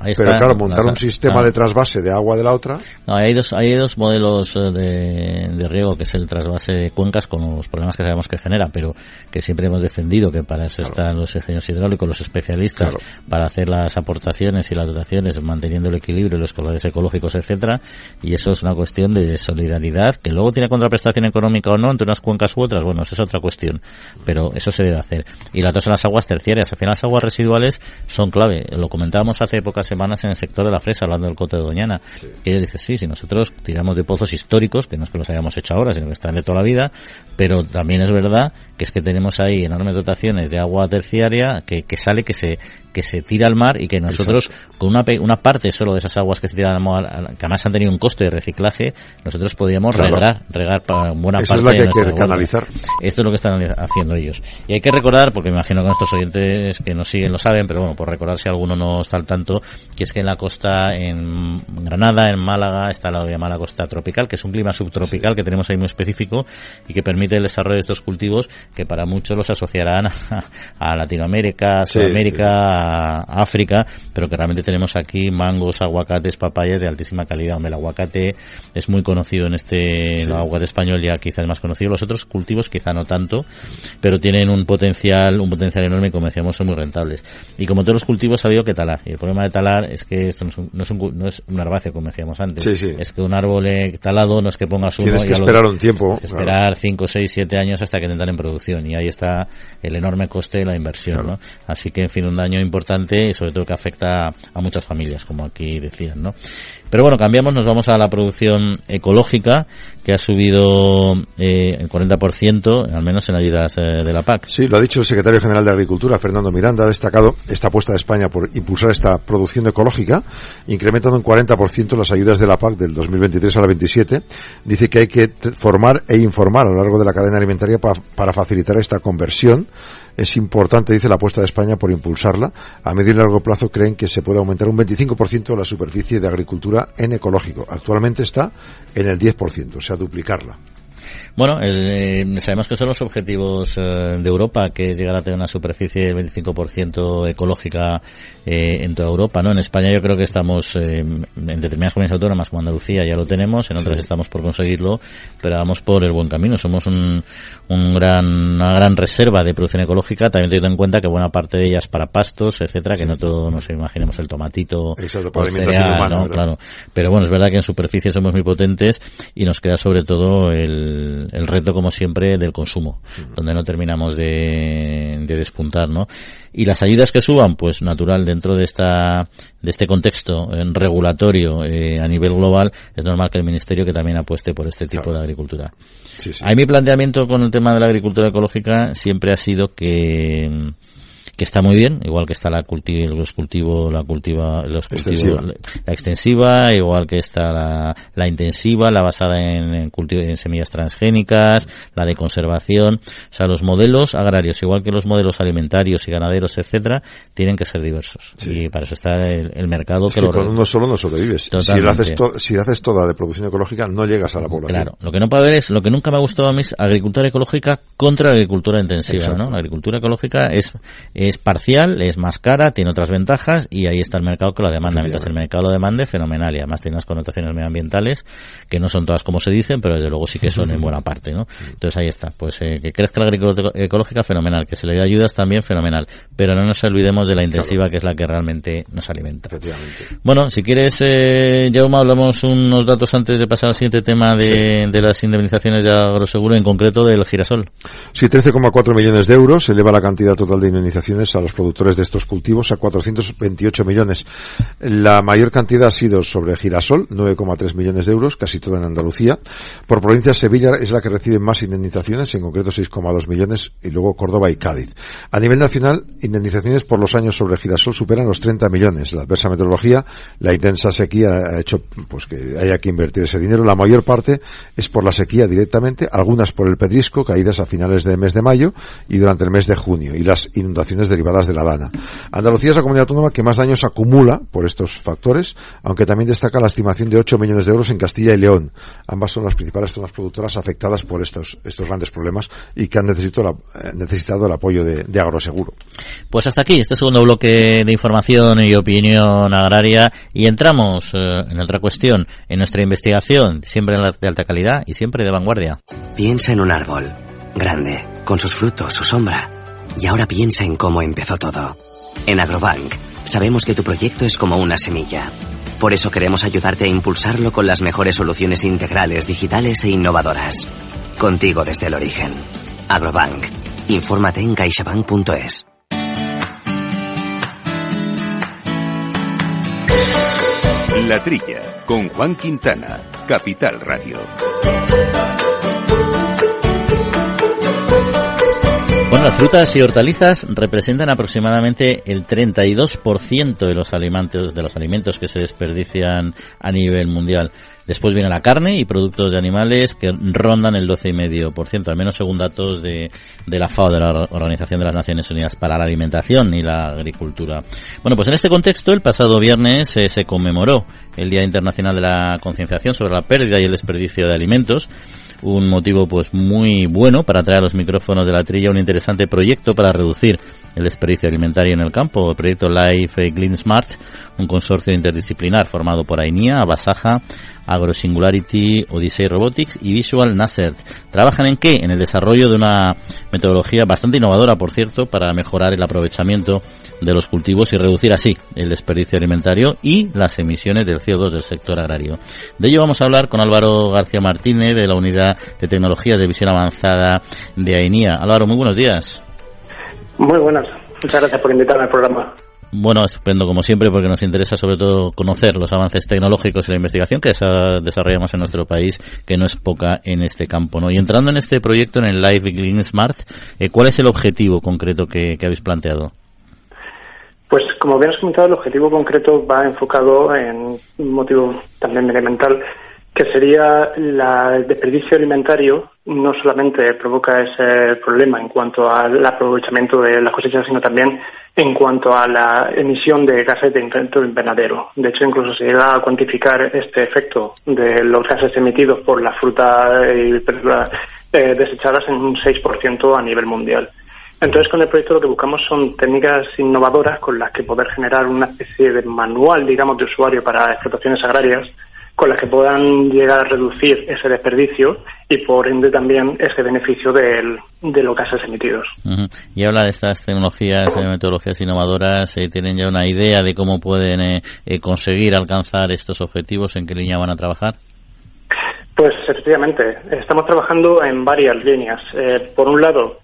Ahí Pero está. claro, montar un sistema claro. de trasvase de agua de la otra, No, hay dos, hay dos modelos eh, de, de riego, que es el trasvase de cuencas con los problemas que sabemos que genera, pero que siempre hemos defendido que para eso están los ingenieros hidráulicos, los especialistas, Claro. para hacer las aportaciones y las dotaciones, manteniendo el equilibrio, los colores ecológicos, etcétera, y eso es una cuestión de solidaridad, que luego tiene contraprestación económica o no entre unas cuencas u otras, bueno, eso es otra cuestión, pero eso se debe hacer. Y la otra son las aguas terciarias, al final las aguas residuales son clave, lo comentábamos hace pocas semanas en el sector de la fresa, hablando del cote de Doñana, que ella dice, sí, si nosotros tiramos de pozos históricos, que no es que los hayamos hecho ahora, sino que están de toda la vida, pero también es verdad que es que tenemos ahí enormes dotaciones de agua terciaria que, que sale, que se que se tira al mar y que nosotros con una, una parte solo de esas aguas que se tiran al mar, que además han tenido un coste de reciclaje, nosotros podríamos Claro. regar, regar para buena Esa es parte la que de hay que canalizar. Esto es lo que están haciendo ellos. Y hay que recordar, porque me imagino que nuestros oyentes que nos siguen lo saben, pero bueno, por recordar si alguno no está al tanto, que es que en la costa, en Granada, en Málaga, está la llamada costa tropical, que es un clima subtropical que tenemos ahí muy específico y que permite el desarrollo de estos cultivos que para muchos los asociarán a, a Latinoamérica, a Sí, Sudamérica, a África, pero que realmente tenemos aquí mangos, aguacates, papayas de altísima calidad. Hombre, el aguacate es muy conocido en este el aguacate español ya quizás más conocido. Los otros cultivos quizá no tanto, pero tienen un potencial un potencial enorme y como decíamos son muy rentables. Y como todos los cultivos ha habido que talar. Y el problema de talar es que esto no es un, no es un, no es un herbáceo como decíamos antes. Sí, sí. Es que un árbol eh, talado no es que pongas uno tienes y que lo- esperar un tiempo. que esperar 5, 6, 7 años hasta que entran en producción y ahí está el enorme coste de la inversión, ¿no? Así que, en fin, un daño importante y sobre todo que afecta a muchas familias, como aquí decían, ¿no? Pero bueno, cambiamos, nos vamos a la producción ecológica, que ha subido eh, el 40%, al menos en ayudas eh, de la PAC. Sí, lo ha dicho el secretario general de Agricultura, Fernando Miranda, ha destacado esta apuesta de España por impulsar esta producción ecológica, incrementando en 40% las ayudas de la PAC del 2023 al 27. Dice que hay que formar e informar a lo largo de la cadena alimentaria pa- para facilitar esta conversión. Es importante, dice la apuesta de España, por impulsarla. A medio y largo plazo creen que se puede aumentar un 25% la superficie de agricultura en ecológico. Actualmente está en el 10%, o sea, duplicarla. Bueno, el, eh, sabemos que son los objetivos eh, de Europa, que es llegar a tener una superficie del 25% ecológica eh, en toda Europa, ¿no? En España yo creo que estamos eh, en determinadas comunidades autónomas como Andalucía ya lo tenemos, en otras Sí. estamos por conseguirlo, pero vamos por el buen camino. Somos un, un gran, una gran reserva de producción ecológica, también teniendo en cuenta que buena parte de ellas para pastos, etcétera, que no todo nos imaginemos el tomatito Exacto, para cereal, humana, ¿no? Claro. Pero bueno, es verdad que en superficie somos muy potentes y nos queda sobre todo el, el reto, como siempre, del consumo, donde no terminamos de, de despuntar, ¿no? Y las ayudas que suban, pues natural, dentro de esta de este contexto eh, regulatorio eh, a nivel global, es normal que el Ministerio que también apueste por este tipo Claro. de agricultura. Sí, sí. Ahí mi planteamiento con el tema de la agricultura ecológica siempre ha sido que que está muy bien, igual que está la culti los cultivos, la cultiva, los cultivos, Extensiva. la extensiva, igual que está la, la intensiva, la basada en, en cultivo en semillas transgénicas, la de conservación, o sea, los modelos agrarios, igual que los modelos alimentarios y ganaderos, etcétera, tienen que ser diversos. Sí. Y para eso está el, el mercado Es que que lo con uno solo no sobrevives. Si lo haces, to- si haces toda de producción ecológica, no llegas a la población. Claro, lo que no puede haber es, lo que nunca me ha gustado a mí es agricultura ecológica contra agricultura intensiva, Exacto. ¿no? La agricultura ecológica es, es parcial, es más cara, tiene otras ventajas y ahí está el mercado que lo demanda. Mientras el mercado lo demande, fenomenal y además tiene unas connotaciones medioambientales que no son todas como se dicen, pero desde luego sí que son en buena parte, ¿no? Entonces ahí está, pues eh, que crezca la agricultura ecológica, fenomenal, que se le dé ayudas también, fenomenal, pero no nos olvidemos de la intensiva que es la que realmente nos alimenta. Efectivamente. Bueno, si quieres, eh, Jaume, hablamos unos datos antes de pasar al siguiente tema de, de las indemnizaciones de agroseguro, en concreto del girasol. Sí, 13,4 millones de euros eleva la cantidad total de indemnizaciones a los productores de estos cultivos a 428 millones. La mayor cantidad ha sido sobre girasol, 9,3 millones de euros, casi toda en Andalucía. Por provincia, Sevilla es la que recibe más indemnizaciones, en concreto 6,2 millones, y luego Córdoba y Cádiz. A nivel nacional, indemnizaciones por los años sobre girasol superan los 30 millones. La adversa meteorología, la intensa sequía ha hecho pues que haya que invertir ese dinero. La mayor parte es por la sequía directamente, algunas por el pedrisco, caídas a finales del mes de mayo y durante el mes de junio, y las inundaciones derivadas de la lana. Andalucía es la comunidad autónoma que más daños acumula por estos factores, aunque también destaca la estimación de 8 millones de euros en Castilla y León. Ambas son las principales zonas productoras afectadas por estos, estos grandes problemas y que han necesitado, la, eh, necesitado el apoyo de, de Agroseguro. Pues hasta aquí este segundo bloque de información y opinión agraria y entramos eh, en otra cuestión, en nuestra investigación, siempre de alta calidad y siempre de vanguardia. Piensa en un árbol, grande, con sus frutos, su sombra. Y ahora piensa en cómo empezó todo. En Agrobank, sabemos que tu proyecto es como una semilla. Por eso queremos ayudarte a impulsarlo con las mejores soluciones integrales, digitales e innovadoras. Contigo desde el origen. Agrobank. Infórmate en caixabank.es. La Trilla, con Juan Quintana, Capital Radio. Bueno, las frutas y hortalizas representan aproximadamente el 32% de los alimentos de los alimentos que se desperdician a nivel mundial. Después viene la carne y productos de animales que rondan el 12,5%, al menos según datos de, de la FAO, de la Organización de las Naciones Unidas para la Alimentación y la Agricultura. Bueno, pues en este contexto, el pasado viernes eh, se conmemoró el Día Internacional de la Concienciación sobre la Pérdida y el Desperdicio de Alimentos un motivo pues muy bueno para traer a los micrófonos de la trilla un interesante proyecto para reducir el desperdicio alimentario en el campo, el proyecto Life Clean Smart, un consorcio interdisciplinar formado por AINIA, Abasaja, AgroSingularity, Odyssey Robotics y Visual Nasert. ¿Trabajan en qué? En el desarrollo de una metodología bastante innovadora, por cierto, para mejorar el aprovechamiento de los cultivos y reducir así el desperdicio alimentario y las emisiones del CO2 del sector agrario. De ello vamos a hablar con Álvaro García Martínez de la Unidad de Tecnología de Visión Avanzada de AENIA. Álvaro, muy buenos días. Muy buenas. Muchas gracias por invitarme al programa. Bueno, estupendo como siempre porque nos interesa sobre todo conocer los avances tecnológicos y la investigación que desarrollamos en nuestro país, que no es poca en este campo. ¿no? Y entrando en este proyecto, en el Live Green Smart, eh, ¿cuál es el objetivo concreto que habéis planteado? Pues como bien has comentado, el objetivo concreto va enfocado en un motivo también elemental, que sería el desperdicio alimentario no solamente provoca ese problema en cuanto al aprovechamiento de las cosechas, sino también en cuanto a la emisión de gases de efecto invernadero. De hecho, incluso se llega a cuantificar este efecto de los gases emitidos por la fruta y eh, desechadas en un 6% a nivel mundial. Entonces, con el proyecto lo que buscamos son técnicas innovadoras con las que poder generar una especie de manual, digamos, de usuario para explotaciones agrarias, con las que puedan llegar a reducir ese desperdicio y, por ende, también ese beneficio de los gases emitidos. Y habla de estas tecnologías, de metodologías innovadoras, eh, ¿tienen ya una idea de cómo pueden eh, eh, conseguir alcanzar estos objetivos? ¿En qué línea van a trabajar? Pues efectivamente, estamos trabajando en varias líneas. por un lado,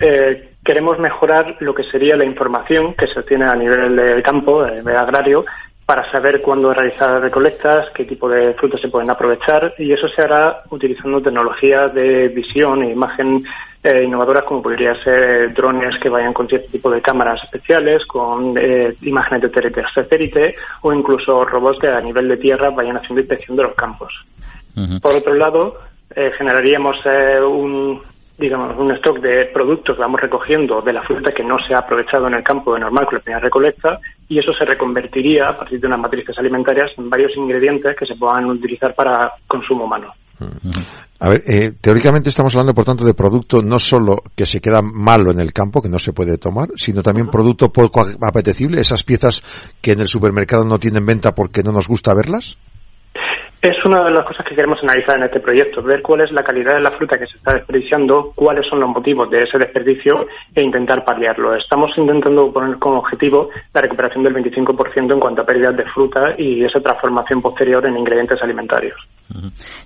eh, queremos mejorar lo que sería la información que se obtiene a nivel de campo, de, agrario, para saber cuándo realizar recolectas, qué tipo de frutos se pueden aprovechar y eso se hará utilizando tecnologías de visión e imagen eh, innovadoras como podría ser drones que vayan con cierto tipo de cámaras especiales, con eh, imágenes de satélite o incluso robots que a nivel de tierra vayan haciendo inspección de los campos. Por otro lado, eh, generaríamos un, digamos, un stock de productos que vamos recogiendo de la fruta que no se ha aprovechado en el campo de normal con la primera recolecta y eso se reconvertiría a partir de unas matrices alimentarias en varios ingredientes que se puedan utilizar para consumo humano. A ver, eh, teóricamente estamos hablando, por tanto, de producto no solo que se queda malo en el campo, que no se puede tomar, sino también producto poco apetecible, esas piezas que en el supermercado no tienen venta porque no nos gusta verlas. Es una de las cosas que queremos analizar en este proyecto, ver cuál es la calidad de la fruta que se está desperdiciando, cuáles son los motivos de ese desperdicio e intentar paliarlo. Estamos intentando poner como objetivo la recuperación del 25% en cuanto a pérdidas de fruta y esa transformación posterior en ingredientes alimentarios.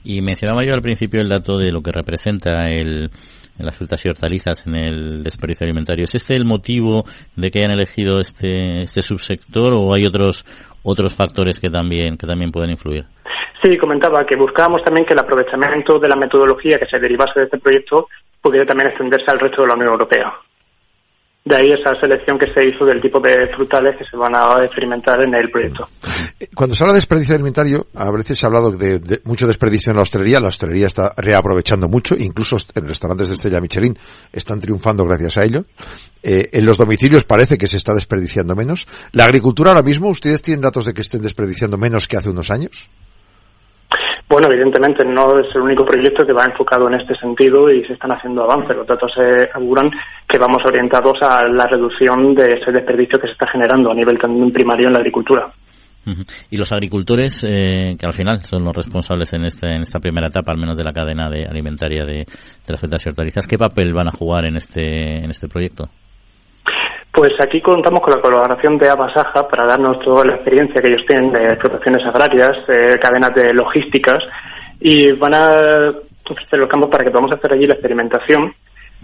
Y mencionaba yo al principio el dato de lo que representa el, las frutas y hortalizas en el desperdicio alimentario. ¿Es este el motivo de que hayan elegido este, este subsector o hay otros otros factores que también que también pueden influir? Sí, comentaba que buscábamos también que el aprovechamiento de la metodología que se derivase de este proyecto pudiera también extenderse al resto de la Unión Europea. De ahí esa selección que se hizo del tipo de frutales que se van a experimentar en el proyecto. Cuando se habla de desperdicio alimentario, a veces se ha hablado de, mucho desperdicio en la hostelería. La hostelería está reaprovechando mucho, incluso en restaurantes de estrella Michelin están triunfando gracias a ello. Eh, en los domicilios parece que se está desperdiciando menos. La agricultura ahora mismo, ¿ustedes tienen datos de que estén desperdiciando menos que hace unos años? Bueno, evidentemente no es el único proyecto que va enfocado en este sentido y se están haciendo avances. Los datos se auguran que vamos orientados a la reducción de ese desperdicio que se está generando a nivel también primario en la agricultura. Y los agricultores, eh, que al final son los responsables en, este, en esta primera etapa, al menos de la cadena de alimentaria de, las frutas y hortalizas, ¿qué papel van a jugar en este, en este proyecto? Pues aquí contamos con la colaboración de Abasaja para darnos toda la experiencia que ellos tienen de explotaciones agrarias, de cadenas de logísticas, y van a ofrecer los campos para que podamos hacer allí la experimentación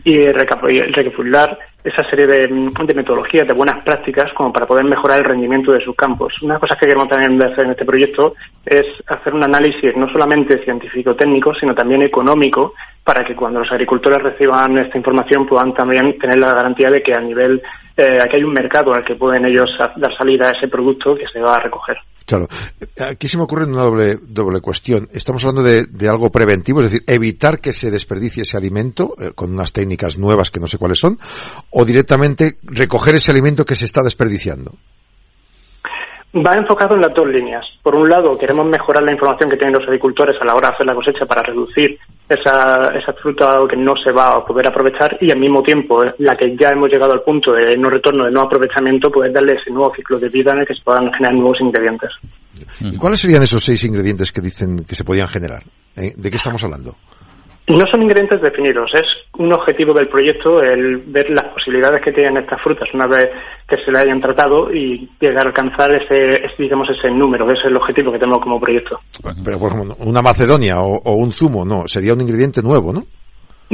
y recapitular esa serie de, metodologías, de buenas prácticas, como para poder mejorar el rendimiento de sus campos. Una cosa que queremos también hacer en este proyecto es hacer un análisis no solamente científico-técnico, sino también económico, para que cuando los agricultores reciban esta información puedan también tener la garantía de que a nivel, eh, aquí hay un mercado al que pueden ellos dar salida a ese producto que se va a recoger. Claro. Aquí se me ocurre una doble, doble cuestión. Estamos hablando de, algo preventivo, es decir, evitar que se desperdicie ese alimento eh, con unas técnicas nuevas que no sé cuáles son, o directamente recoger ese alimento que se está desperdiciando. Va enfocado en las dos líneas. Por un lado, queremos mejorar la información que tienen los agricultores a la hora de hacer la cosecha para reducir esa, esa fruta que no se va a poder aprovechar y al mismo tiempo eh, la que ya hemos llegado al punto de no retorno, de no aprovechamiento, poder darle ese nuevo ciclo de vida en el que se puedan generar nuevos ingredientes. ¿Y cuáles serían esos seis ingredientes que dicen que se podían generar? ¿Eh? ¿De qué estamos hablando? No son ingredientes definidos, es un objetivo del proyecto el ver las posibilidades que tienen estas frutas una vez que se le hayan tratado y llegar a alcanzar ese, digamos, ese número, ese es el objetivo que tenemos como proyecto. Pero, por ejemplo, una macedonia o, un zumo, no, sería un ingrediente nuevo, ¿no?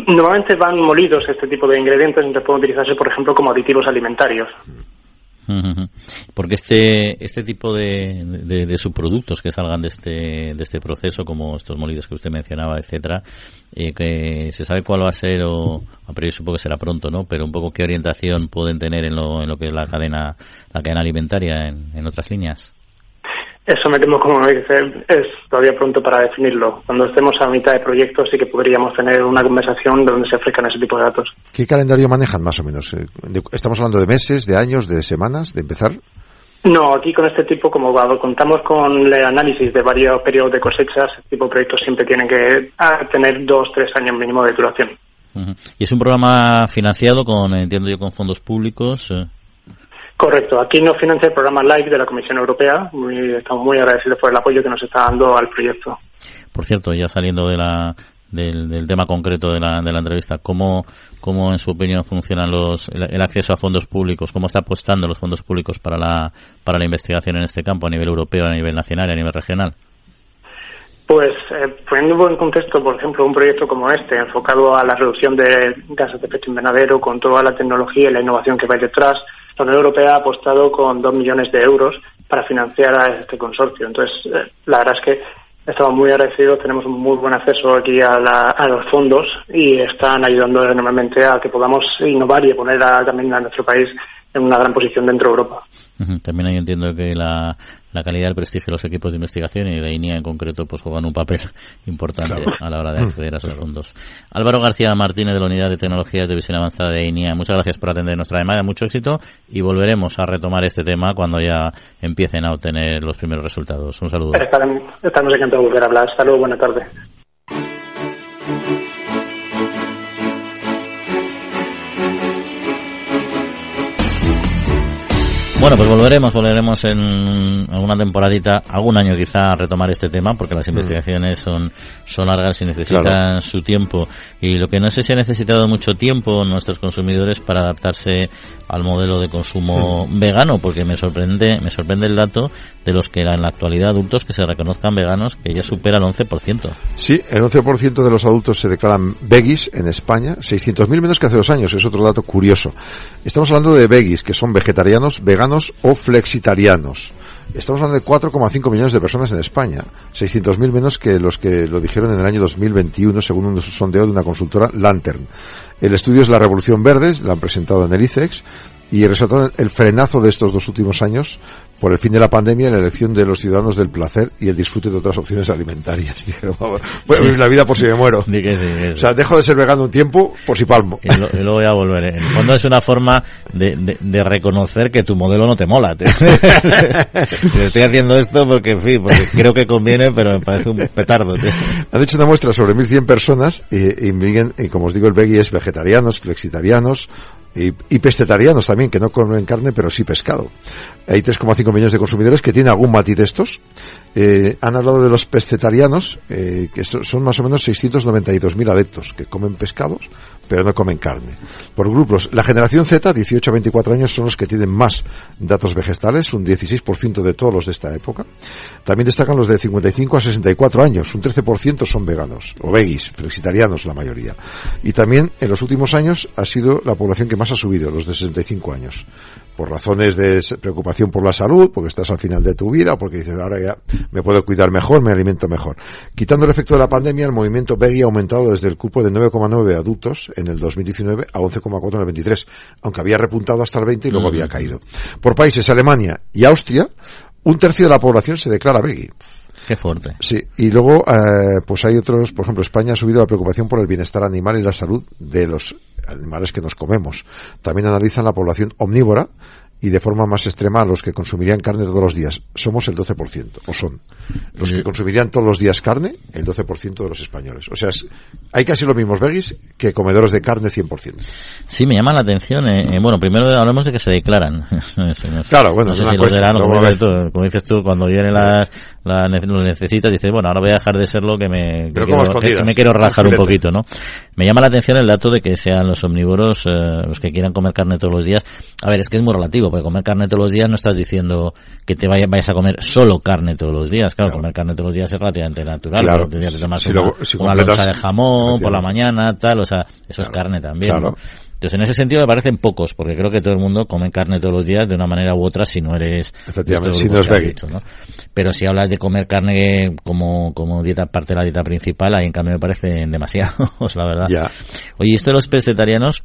Normalmente van molidos este tipo de ingredientes, entonces pueden utilizarse, por ejemplo, como aditivos alimentarios. Porque este este tipo de, de, subproductos que salgan de este de este proceso, como estos molidos que usted mencionaba, etcétera, eh, que se sabe cuál va a ser o a priori supongo que será pronto, ¿no? Pero un poco qué orientación pueden tener en lo, en lo que es la cadena la cadena alimentaria en, en otras líneas. Eso me temo, como me dice, es todavía pronto para definirlo. Cuando estemos a mitad de proyecto sí que podríamos tener una conversación donde se ofrezcan ese tipo de datos. ¿Qué calendario manejan más o menos? Eh, ¿Estamos hablando de meses, de años, de semanas, de empezar? No, aquí con este tipo, como contamos con el análisis de varios periodos de cosechas, este tipo de proyectos siempre tienen que tener dos, tres años mínimo de duración. Y es un programa financiado con, entiendo yo, con fondos públicos. Eh. Correcto. Aquí nos financia el programa LIFE de la Comisión Europea. estamos muy agradecidos por el apoyo que nos está dando al proyecto. Por cierto, ya saliendo de la, del, tema concreto de la, de la entrevista, ¿cómo, ¿cómo en su opinión funcionan los, el, acceso a fondos públicos? ¿Cómo está apostando los fondos públicos para la, para la investigación en este campo a nivel europeo, a nivel nacional y a nivel regional? Pues eh, poniendo en contexto, por ejemplo, un proyecto como este, enfocado a la reducción de gases de efecto invernadero, con toda la tecnología y la innovación que va detrás, la Unión Europea ha apostado con dos millones de euros para financiar a este consorcio. Entonces, eh, la verdad es que estamos muy agradecidos, tenemos un muy buen acceso aquí a, a los fondos y están ayudando enormemente a que podamos innovar y poner también a nuestro país en una gran posición dentro de Europa. También ahí entiendo que la, la calidad el prestigio de los equipos de investigación y de INIA en concreto pues juegan un papel importante a la hora de acceder a esos fondos. Álvaro García Martínez de la Unidad de Tecnologías de Visión Avanzada de INIA, muchas gracias por atender nuestra llamada, mucho éxito y volveremos a retomar este tema cuando ya empiecen a obtener los primeros resultados. Un saludo. Estamos encantados de volver a hablar. Hasta luego, buena tarde. Bueno, pues volveremos, volveremos en alguna temporadita, algún año quizá a retomar este tema, porque las mm. investigaciones son, son largas y necesitan su tiempo. Y lo que no sé si ha necesitado mucho tiempo nuestros consumidores para adaptarse al modelo de consumo mm. vegano, porque me sorprende, me sorprende el dato de los que en la actualidad adultos que se reconozcan veganos, que ya supera el 11%. Sí, el 11% de los adultos se declaran veggies en España, 600.000 menos que hace dos años, es otro dato curioso. Estamos hablando de veggies, que son vegetarianos, veganos o flexitarianos. Estamos hablando de 4,5 millones de personas en España, 600.000 menos que los que lo dijeron en el año 2021, según un sondeo de una consultora Lantern. El estudio es La Revolución Verde, la han presentado en el ICEX, y resaltando el frenazo de estos dos últimos años por el fin de la pandemia y la elección de los ciudadanos del placer y el disfrute de otras opciones alimentarias. Dijeron, voy a vivir la vida por si me muero. o sea, dejo de ser vegano un tiempo por si palmo. Y, luego voy a volver. En el fondo es una forma de, de, reconocer que tu modelo no te mola. estoy haciendo esto porque, en fin, porque creo que conviene, pero me parece un petardo. Han hecho una muestra sobre 1.100 personas y, y, como os digo, el veggie es vegetarianos, flexitarianos, y, pescetarianos también, que no comen carne, pero sí pescado. Hay 3,5 millones de consumidores que tienen algún matiz de estos. Eh, han hablado de los pescetarianos, eh, que son más o menos 692.000 adeptos que comen pescados, pero no comen carne. Por grupos, la generación Z, 18 a 24 años, son los que tienen más datos vegetales, un 16% de todos los de esta época. También destacan los de 55 a 64 años, un 13% son veganos, o veggies, flexitarianos la mayoría. Y también en los últimos años ha sido la población que más ha subido, los de 65 años por razones de preocupación por la salud, porque estás al final de tu vida, porque dices, ahora ya me puedo cuidar mejor, me alimento mejor. Quitando el efecto de la pandemia, el movimiento veggie ha aumentado desde el cupo de 9,9 adultos en el 2019 a 11,4 en el 23, aunque había repuntado hasta el 20 y luego había caído. Por países, Alemania y Austria, un tercio de la población se declara veggie. Qué fuerte. Sí, y luego, eh, pues hay otros, por ejemplo, España ha subido la preocupación por el bienestar animal y la salud de los animales que nos comemos. También analizan la población omnívora y de forma más extrema los que consumirían carne todos los días. Somos el 12%, o son. Los que consumirían todos los días carne, el 12% de los españoles. O sea, hay casi los mismos veggies que comedores de carne 100%. Sí, me llama la atención. Eh, eh, bueno, primero hablemos de que se declaran. claro, bueno, como, dices tú, cuando viene las, la, lo necesitas, dices, bueno, ahora voy a dejar de ser lo que me, que me quiero relajar un poquito, ¿no? Me llama la atención el dato de que sean los omnívoros eh, los que quieran comer carne todos los días. A ver, es que es muy relativo, porque comer carne todos los días no estás diciendo que te vayas, vayas a comer solo carne todos los días. Claro, comer carne todos los días es relativamente natural. Claro. Tendrías que tomar una, loncha de jamón por la mañana, tal, o sea, eso es carne también. Claro. Entonces, en ese sentido me parecen pocos, porque creo que todo el mundo come carne todos los días de una manera u otra si no eres... Efectivamente, si no es veggie. ¿no? Pero si hablas de comer carne como, como dieta, parte de la dieta principal, ahí en cambio me parecen demasiados, la verdad. Ya. Oye, esto de los pescetarianos,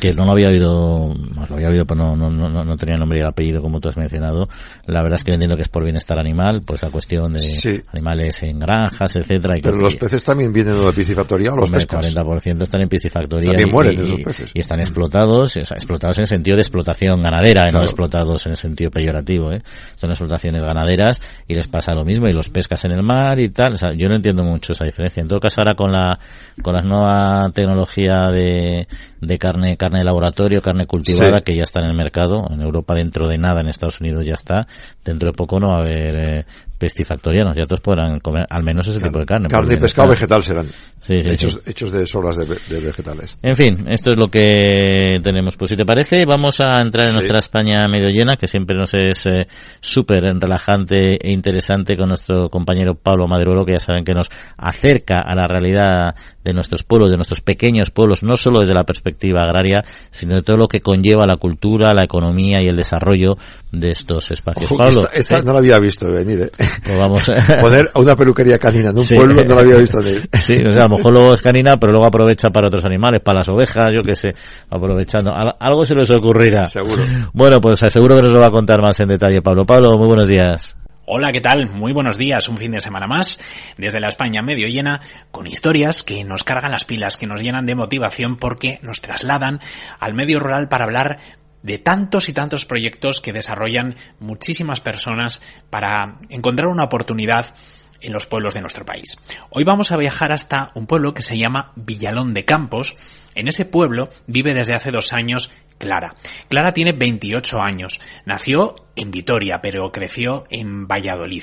que no lo había oído, no lo había oído, pero no, no, no, no tenía nombre y apellido como tú has mencionado. La verdad es que entiendo que es por bienestar animal, pues la cuestión de animales en granjas, etcétera. pero los peces también vienen de piscifactoría o los pescas. El 40% están en piscifactoría. También y, mueren esos peces. Y están explotados, o sea, explotados en el sentido de explotación ganadera, no explotados en el sentido peyorativo, ¿eh? Son explotaciones ganaderas y les pasa lo mismo y los pescas en el mar y tal. O sea, yo no entiendo mucho esa diferencia. En todo caso, ahora con la, con la nueva tecnología de, de carne, carne de laboratorio, carne cultivada, que ya está en el mercado. En Europa dentro de nada, en Estados Unidos ya está. Dentro de poco no va a haber eh, pestifactorianos, ya todos podrán comer al menos ese tipo de carne. Carne y pescado vegetal serán. hechos, hechos de sobras de, vegetales. En fin, esto es lo que tenemos. Pues si te parece, vamos a entrar en nuestra España medio llena, que siempre nos es eh, súper relajante e interesante con nuestro compañero Pablo Maduro, que ya saben que nos acerca a la realidad de nuestros pueblos, de nuestros pequeños pueblos, no solo desde la perspectiva agraria, sino de todo lo que conlleva la cultura, la economía y el desarrollo de estos espacios. Pablo, esta, no la había visto venir. ¿eh? Pues vamos Poner una peluquería canina en un pueblo no la había visto venir. Sí, o sea, a lo mejor luego es canina, pero luego aprovecha para otros animales, para las ovejas, yo qué sé, aprovechando. Algo se les ocurrirá. Seguro. Bueno, pues seguro que nos lo va a contar más en detalle Pablo. Pablo, muy buenos días. Hola, ¿qué tal? Muy buenos días, un fin de semana más, desde la España medio llena, con historias que nos cargan las pilas, que nos llenan de motivación porque nos trasladan al medio rural para hablar de tantos y tantos proyectos que desarrollan muchísimas personas para encontrar una oportunidad en los pueblos de nuestro país. Hoy vamos a viajar hasta un pueblo que se llama Villalón de Campos. En ese pueblo vive desde hace dos años Clara. Clara tiene 28 años. Nació en Vitoria, pero creció en Valladolid.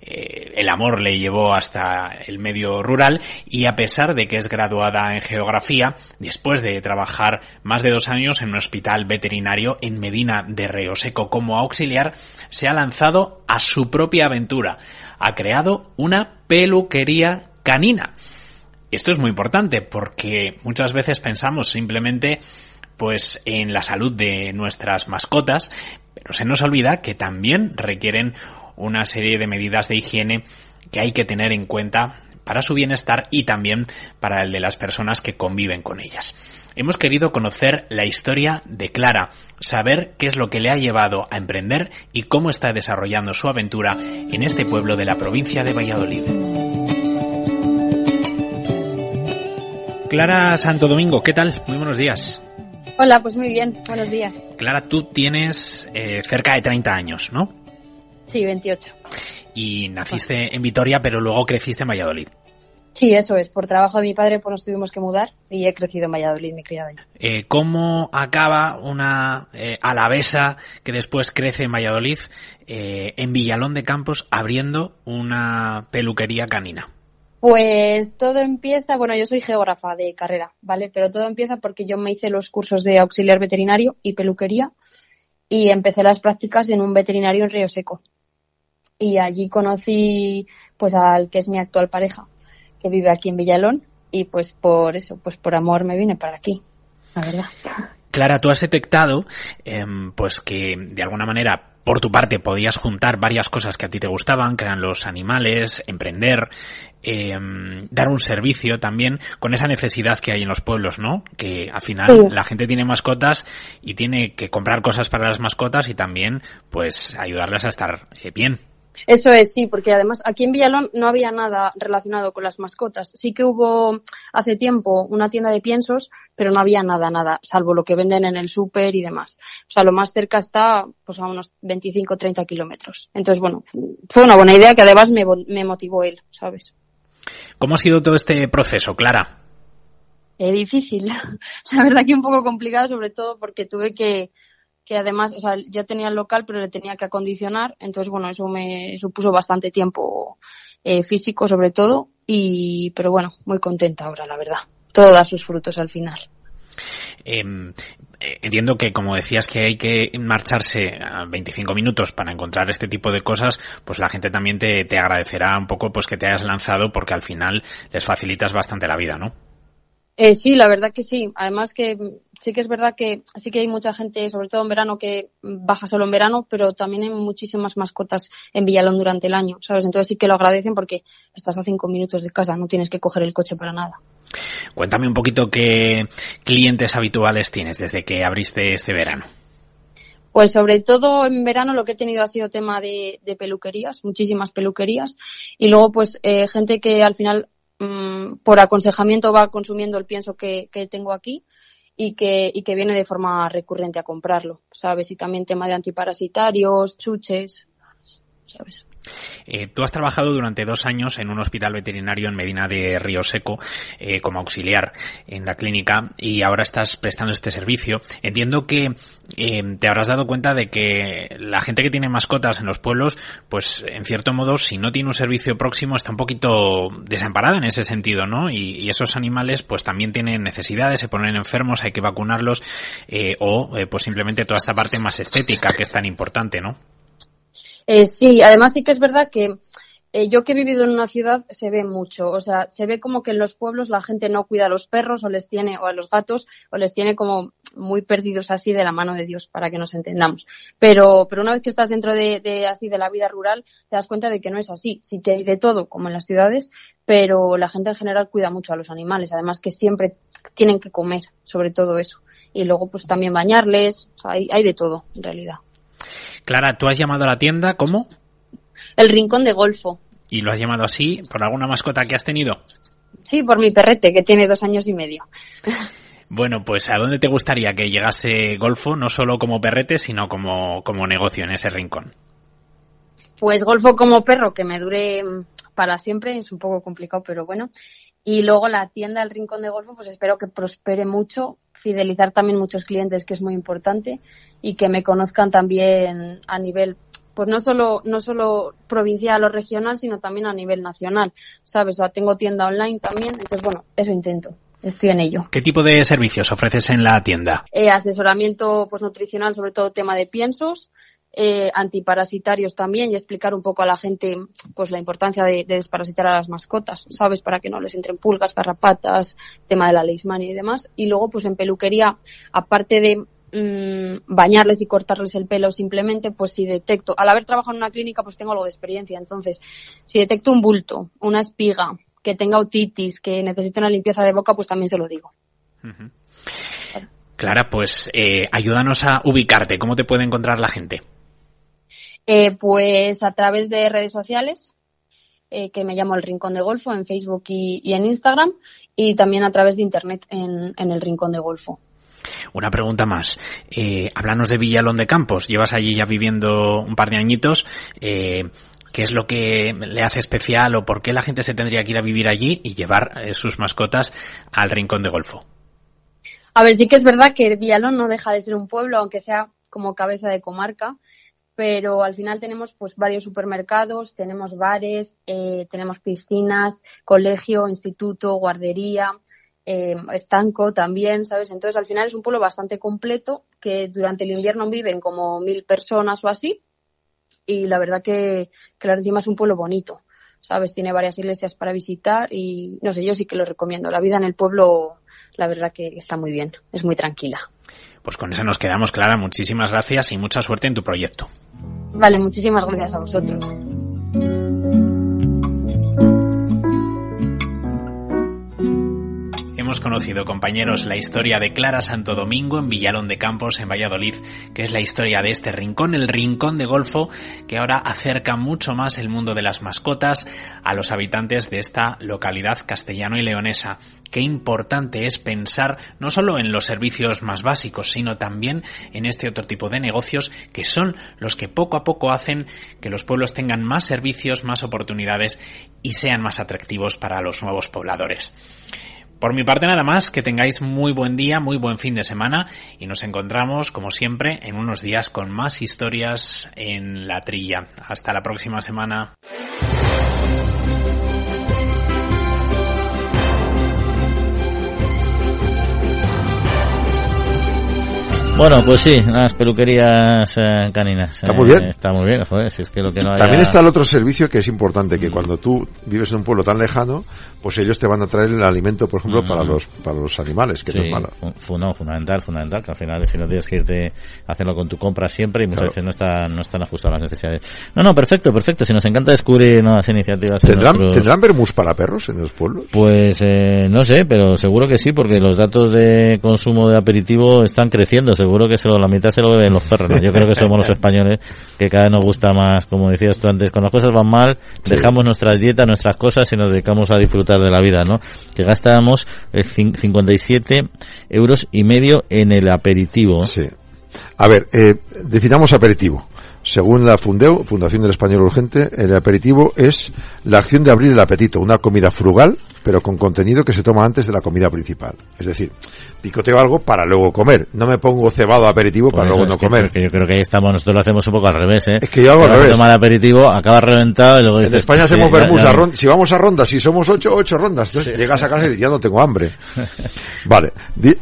Eh, el amor le llevó hasta el medio rural y a pesar de que es graduada en geografía, después de trabajar más de dos años en un hospital veterinario en Medina de Río Seco como auxiliar, se ha lanzado a su propia aventura. Ha creado una peluquería canina. Esto es muy importante porque muchas veces pensamos simplemente pues en la salud de nuestras mascotas, pero se nos olvida que también requieren una serie de medidas de higiene que hay que tener en cuenta para su bienestar y también para el de las personas que conviven con ellas. Hemos querido conocer la historia de Clara, saber qué es lo que le ha llevado a emprender y cómo está desarrollando su aventura en este pueblo de la provincia de Valladolid. Clara Santo Domingo, ¿qué tal? Muy buenos días. Hola, pues muy bien, buenos días. Clara, tú tienes eh, cerca de 30 años, ¿no? Sí, 28. Y naciste en Vitoria, pero luego creciste en Valladolid. Sí, eso es. Por trabajo de mi padre pues nos tuvimos que mudar y he crecido en Valladolid, me he criado Eh, ¿Cómo acaba una eh, alavesa que después crece en Valladolid, eh, en Villalón de Campos, abriendo una peluquería canina? Pues todo empieza, bueno, yo soy geógrafa de carrera, ¿vale? Pero todo empieza porque yo me hice los cursos de auxiliar veterinario y peluquería y empecé las prácticas en un veterinario en Río Seco. Y allí conocí pues al que es mi actual pareja, que vive aquí en Villalón y pues por eso, pues por amor me vine para aquí, la verdad. Clara, tú has detectado em, pues que de alguna manera por tu parte podías juntar varias cosas que a ti te gustaban, que eran los animales, emprender, eh, dar un servicio también con esa necesidad que hay en los pueblos, ¿no? Que al final la gente tiene mascotas y tiene que comprar cosas para las mascotas y también pues ayudarlas a estar eh, bien. Eso es, sí, porque además aquí en Villalón no había nada relacionado con las mascotas. Sí que hubo hace tiempo una tienda de piensos, pero no había nada, nada, salvo lo que venden en el súper y demás. O sea, lo más cerca está pues a unos 25 30 kilómetros. Entonces, bueno, fue una buena idea que además me, me motivó él, ¿sabes? ¿Cómo ha sido todo este proceso, Clara? Eh, difícil. La verdad que un poco complicado, sobre todo porque tuve que que además, o sea, ya tenía el local, pero le tenía que acondicionar. Entonces, bueno, eso me supuso bastante tiempo eh, físico, sobre todo. Y, pero bueno, muy contenta ahora, la verdad. Todo da sus frutos al final. Em, eh, entiendo que, como decías, que hay que marcharse a 25 minutos para encontrar este tipo de cosas, pues la gente también te, te agradecerá un poco pues que te hayas lanzado porque al final les facilitas bastante la vida, ¿no? Eh, sí, la verdad que sí. Además que sí que es verdad que sí que hay mucha gente, sobre todo en verano, que baja solo en verano, pero también hay muchísimas mascotas en Villalón durante el año, ¿sabes? Entonces sí que lo agradecen porque estás a cinco minutos de casa, no tienes que coger el coche para nada. Cuéntame un poquito qué clientes habituales tienes desde que abriste este verano. Pues sobre todo en verano lo que he tenido ha sido tema de, peluquerías, muchísimas peluquerías, y luego pues eh, gente que al final Mm, por aconsejamiento va consumiendo el pienso que, que tengo aquí y que, y que viene de forma recurrente a comprarlo, ¿sabes? Y también tema de antiparasitarios, chuches, ¿sabes? Eh, tú has trabajado durante dos años en un hospital veterinario en Medina de Río Seco eh, como auxiliar en la clínica y ahora estás prestando este servicio. Entiendo que eh, te habrás dado cuenta de que la gente que tiene mascotas en los pueblos, pues en cierto modo, si no tiene un servicio próximo, está un poquito desamparada en ese sentido, ¿no? Y, y esos animales, pues también tienen necesidades, se ponen enfermos, hay que vacunarlos o pues simplemente toda esta parte más estética que es tan importante, ¿no? Eh, sí, además sí que es verdad que eh, yo que he vivido en una ciudad se ve mucho, o sea, se ve como que en los pueblos la gente no cuida a los perros o les tiene, o a los gatos, o les tiene como muy perdidos así de la mano de Dios, para que nos entendamos. Pero, pero una vez que estás dentro de, así de la vida rural, te das cuenta de que no es así. Sí que hay de todo, como en las ciudades, pero la gente en general cuida mucho a los animales, además que siempre tienen que comer, sobre todo eso. Y luego pues también bañarles, o sea, hay, hay de todo, en realidad. Clara, ¿tú has llamado a la tienda cómo? El Rincón de Golfo. ¿Y lo has llamado así por alguna mascota que has tenido? Sí, por mi perrete, que tiene dos años y medio. Bueno, pues ¿a dónde te gustaría que llegase Golfo, no solo como perrete, sino como, como negocio en ese rincón? Pues Golfo como perro, que me dure para siempre, es un poco complicado, pero bueno. Y luego la tienda El Rincón de Golfo, pues espero que prospere mucho, fidelizar también muchos clientes, que es muy importante, y que me conozcan también a nivel, pues no solo, no solo provincial o regional, sino también a nivel nacional, ¿sabes? O sea, tengo tienda online también, entonces bueno, eso intento. Estoy en ello. ¿Qué tipo de servicios ofreces en la tienda? Eh, asesoramiento pues nutricional, sobre todo tema de piensos, eh, antiparasitarios también y explicar un poco a la gente pues la importancia de, desparasitar a las mascotas, ¿sabes? Para que no les entren pulgas, garrapatas, tema de la leishmania y demás. Y luego pues en peluquería, aparte de mm, bañarles y cortarles el pelo simplemente, pues si detecto, al haber trabajado en una clínica pues tengo algo de experiencia, entonces si detecto un bulto, una espiga, que tenga otitis, que necesite una limpieza de boca, pues también se lo digo. Clara, pues eh, ayúdanos a ubicarte. ¿Cómo te puede encontrar la gente? Eh, pues a través de redes sociales, eh, que me llamo El Rincón de Golfo en Facebook y, y en Instagram, y también a través de Internet en, en El Rincón de Golfo. Una pregunta más. Eh, háblanos de Villalón de Campos. Llevas allí ya viviendo un par de añitos. Eh, ¿Qué es lo que le hace especial o por qué la gente se tendría que ir a vivir allí y llevar eh, sus mascotas al rincón de Golfo? A ver, sí que es verdad que Villalón no deja de ser un pueblo, aunque sea como cabeza de comarca, pero al final tenemos pues varios supermercados, tenemos bares, eh, tenemos piscinas, colegio, instituto, guardería, eh, estanco también, ¿sabes? Entonces al final es un pueblo bastante completo que durante el invierno viven como mil personas o así y la verdad que, claro, encima es un pueblo bonito, ¿sabes? Tiene varias iglesias para visitar y no sé, yo sí que lo recomiendo. La vida en el pueblo, la verdad que está muy bien, es muy tranquila. Pues con eso nos quedamos, Clara. Muchísimas gracias y mucha suerte en tu proyecto. Vale, muchísimas gracias a vosotros. Hemos conocido, compañeros, la historia de Clara Santo Domingo en Villalón de Campos, en Valladolid, que es la historia de este rincón, el rincón de Golfo, que ahora acerca mucho más el mundo de las mascotas a los habitantes de esta localidad castellano y leonesa. Qué importante es pensar no solo en los servicios más básicos, sino también en este otro tipo de negocios que son los que poco a poco hacen que los pueblos tengan más servicios, más oportunidades y sean más atractivos para los nuevos pobladores. Por mi parte nada más, que tengáis muy buen día, muy buen fin de semana y nos encontramos como siempre en unos días con más historias en la trilla. Hasta la próxima semana. Bueno, pues sí, las peluquerías eh, caninas. Está muy bien. Eh, está muy bien, joder, si es que lo que no haya... También está el otro servicio que es importante, que cuando tú vives en un pueblo tan lejano, pues ellos te van a traer el alimento, por ejemplo, para los para los animales, que no es malo. no, fundamental, fundamental, que al final si no tienes que irte a hacerlo con tu compra siempre y muchas Claro. veces no están, no están ajustadas las necesidades. No, no, perfecto, perfecto, si nos encanta descubrir nuevas iniciativas. en ¿Tendrán, nuestros- ¿Tendrán vermús para perros en los pueblos? Pues eh, no sé, pero seguro que sí, porque los datos de consumo de aperitivo están creciendo. Seguro que se lo, la mitad se lo beben los perros. ¿no? Yo creo que somos los españoles que cada vez nos gusta más, como decías tú antes, cuando las cosas van mal, dejamos nuestras dietas, nuestras cosas y nos dedicamos a disfrutar de la vida, ¿no? Que gastamos eh, cin- 57 euros y medio en el aperitivo. Sí. A ver, eh, definamos aperitivo. Según la Fundeu, Fundación del Español Urgente, el aperitivo es la acción de abrir el apetito, una comida frugal, pero con contenido que se toma antes de la comida principal. Es decir, picoteo algo para luego comer. No me pongo cebado aperitivo para luego no que- comer. porque yo creo que ahí estamos, nosotros lo hacemos un poco al revés, ¿eh? Es que yo hago al que revés. toma el aperitivo, acaba reventado y luego En dices, España "Sí, hacemos ya- vermús ya a no". rondas. Si vamos a rondas, si somos ocho, ocho rondas. Entonces llegas a casa y dices, ya no tengo hambre. Vale.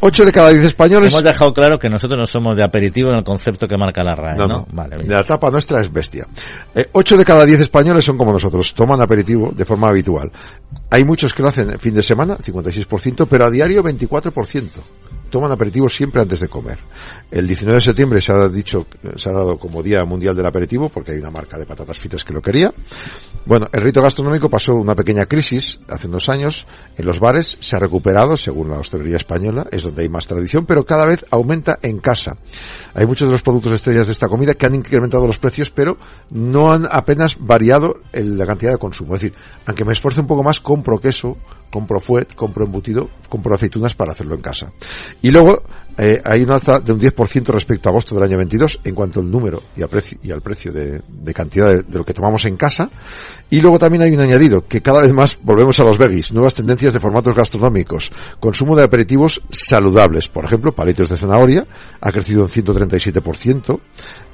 Ocho de cada diez españoles. Hemos dejado claro que nosotros no somos de aperitivo en el concepto que marca la RAE, ¿no? No. Vale, bien. La tapa nuestra es bestia. Eh, Ocho de cada diez españoles son como nosotros, toman aperitivo de forma habitual. Hay muchos que lo hacen en fin de semana, 56%, pero a diario 24%. Toman aperitivo siempre antes de comer. El 19 de septiembre se ha dicho, se ha dado como Día Mundial del Aperitivo, porque hay una marca de patatas fritas que lo quería. Bueno, el rito gastronómico pasó una pequeña crisis hace unos años en los bares, se ha recuperado según la hostelería española, es donde hay más tradición, pero cada vez aumenta en casa. Hay muchos de los productos estrellas de esta comida que han incrementado los precios, pero no han apenas variado el- la cantidad de consumo. Es decir, aunque me esfuerce un poco más, compro queso, compro fuet, compro embutido, compro aceitunas para hacerlo en casa. Y luego eh, hay una alza de un 10% respecto a agosto del año 22 en cuanto al número y, a precio, y al precio de, cantidad de, de lo que tomamos en casa. Y luego también hay un añadido, que cada vez más volvemos a los veggies, nuevas tendencias de formatos gastronómicos, consumo de aperitivos saludables, por ejemplo, palitos de zanahoria, ha crecido un 137%,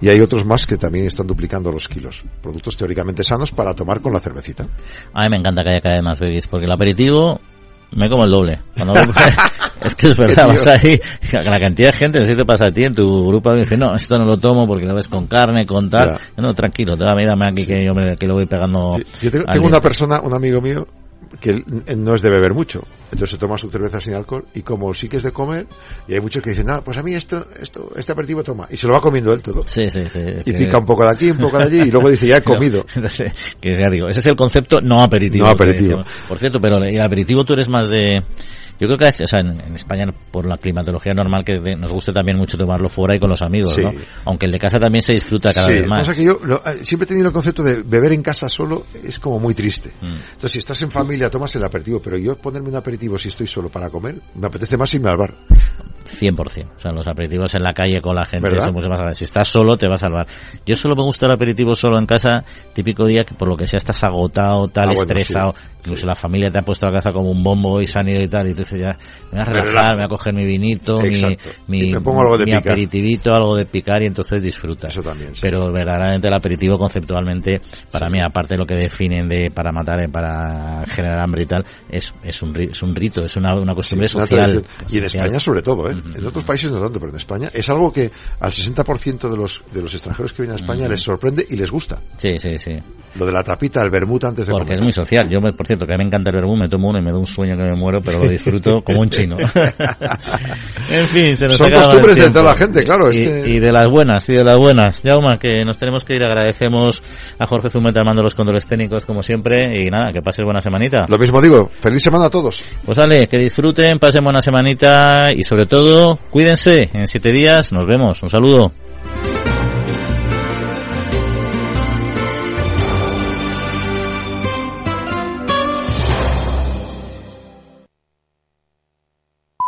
y hay otros más que también están duplicando los kilos. Productos teóricamente sanos para tomar con la cervecita. A mí me encanta que haya cada vez más babies, porque el aperitivo me como el doble. Cuando es que es verdad, vas ahí, la cantidad de gente, no sé si te pasa a ti en tu grupo, dice, no, esto no lo tomo porque lo ves con carne, con tal. No, tranquilo, te dame dame aquí que yo me, que lo voy pegando. Yo tengo, una persona, un amigo mío, que no es de beber mucho. entonces se toma su cerveza sin alcohol y como sí que es de comer, y hay muchos que dicen, ah, pues a mí esto, esto, este aperitivo toma, y se lo va comiendo él todo. Sí, sí, sí. Y pica un poco de aquí, un poco de allí, y luego dice, ya he comido. que ya digo, ese es el concepto no aperitivo. No aperitivo. Por cierto, pero el aperitivo tú eres más de yo creo que o sea, en, España, por la climatología normal, que nos gusta también mucho tomarlo fuera y con los amigos, ¿no? Aunque el de casa también se disfruta cada vez más. que yo eh, siempre he tenido el concepto de beber en casa solo es como muy triste. Mm. Entonces, si estás en familia, tomas el aperitivo, pero yo ponerme un aperitivo si estoy solo para comer, me apetece más irme al bar. 100%. O sea, los aperitivos en la calle con la gente son mucho más Si estás solo, te va a salvar. Yo solo me gusta el aperitivo solo en casa, típico día que por lo que sea estás agotado, tal, ah, estresado. Incluso la familia te ha puesto la cabeza como un bombo y sanido y tal, y tú dices ya, me voy a relajar, me voy a coger mi vinito, mi, mi, algo de aperitivito, algo de picar y entonces disfrutas. Eso también. Pero verdaderamente el aperitivo conceptualmente, para mí, aparte de lo que definen de para matar, eh, para generar hambre y tal, es, es, un, es un rito, es una, una costumbre social. Y en España sobre todo, ¿eh? En otros países no tanto, pero en España es algo que al 60% de los, de los extranjeros que vienen a España les sorprende y les gusta. Sí, sí, sí. Lo de la tapita, el vermut antes de Porque es muy social. Yo, por cierto, que me encanta el vermut, me tomo uno y me da un sueño que me muero, pero lo disfruto como un chino. en fin, se nos Son costumbres de toda la gente, claro. Y, de las buenas, y de las buenas. Yauma, que nos tenemos que ir. Agradecemos a Jorge Zumeta mando los controles técnicos, como siempre. Y nada, que pases buena semanita. Lo mismo digo. Feliz semana a todos. Pues dale, que disfruten, pasen buena semanita y sobre todo, cuídense. En siete días nos vemos. Un saludo.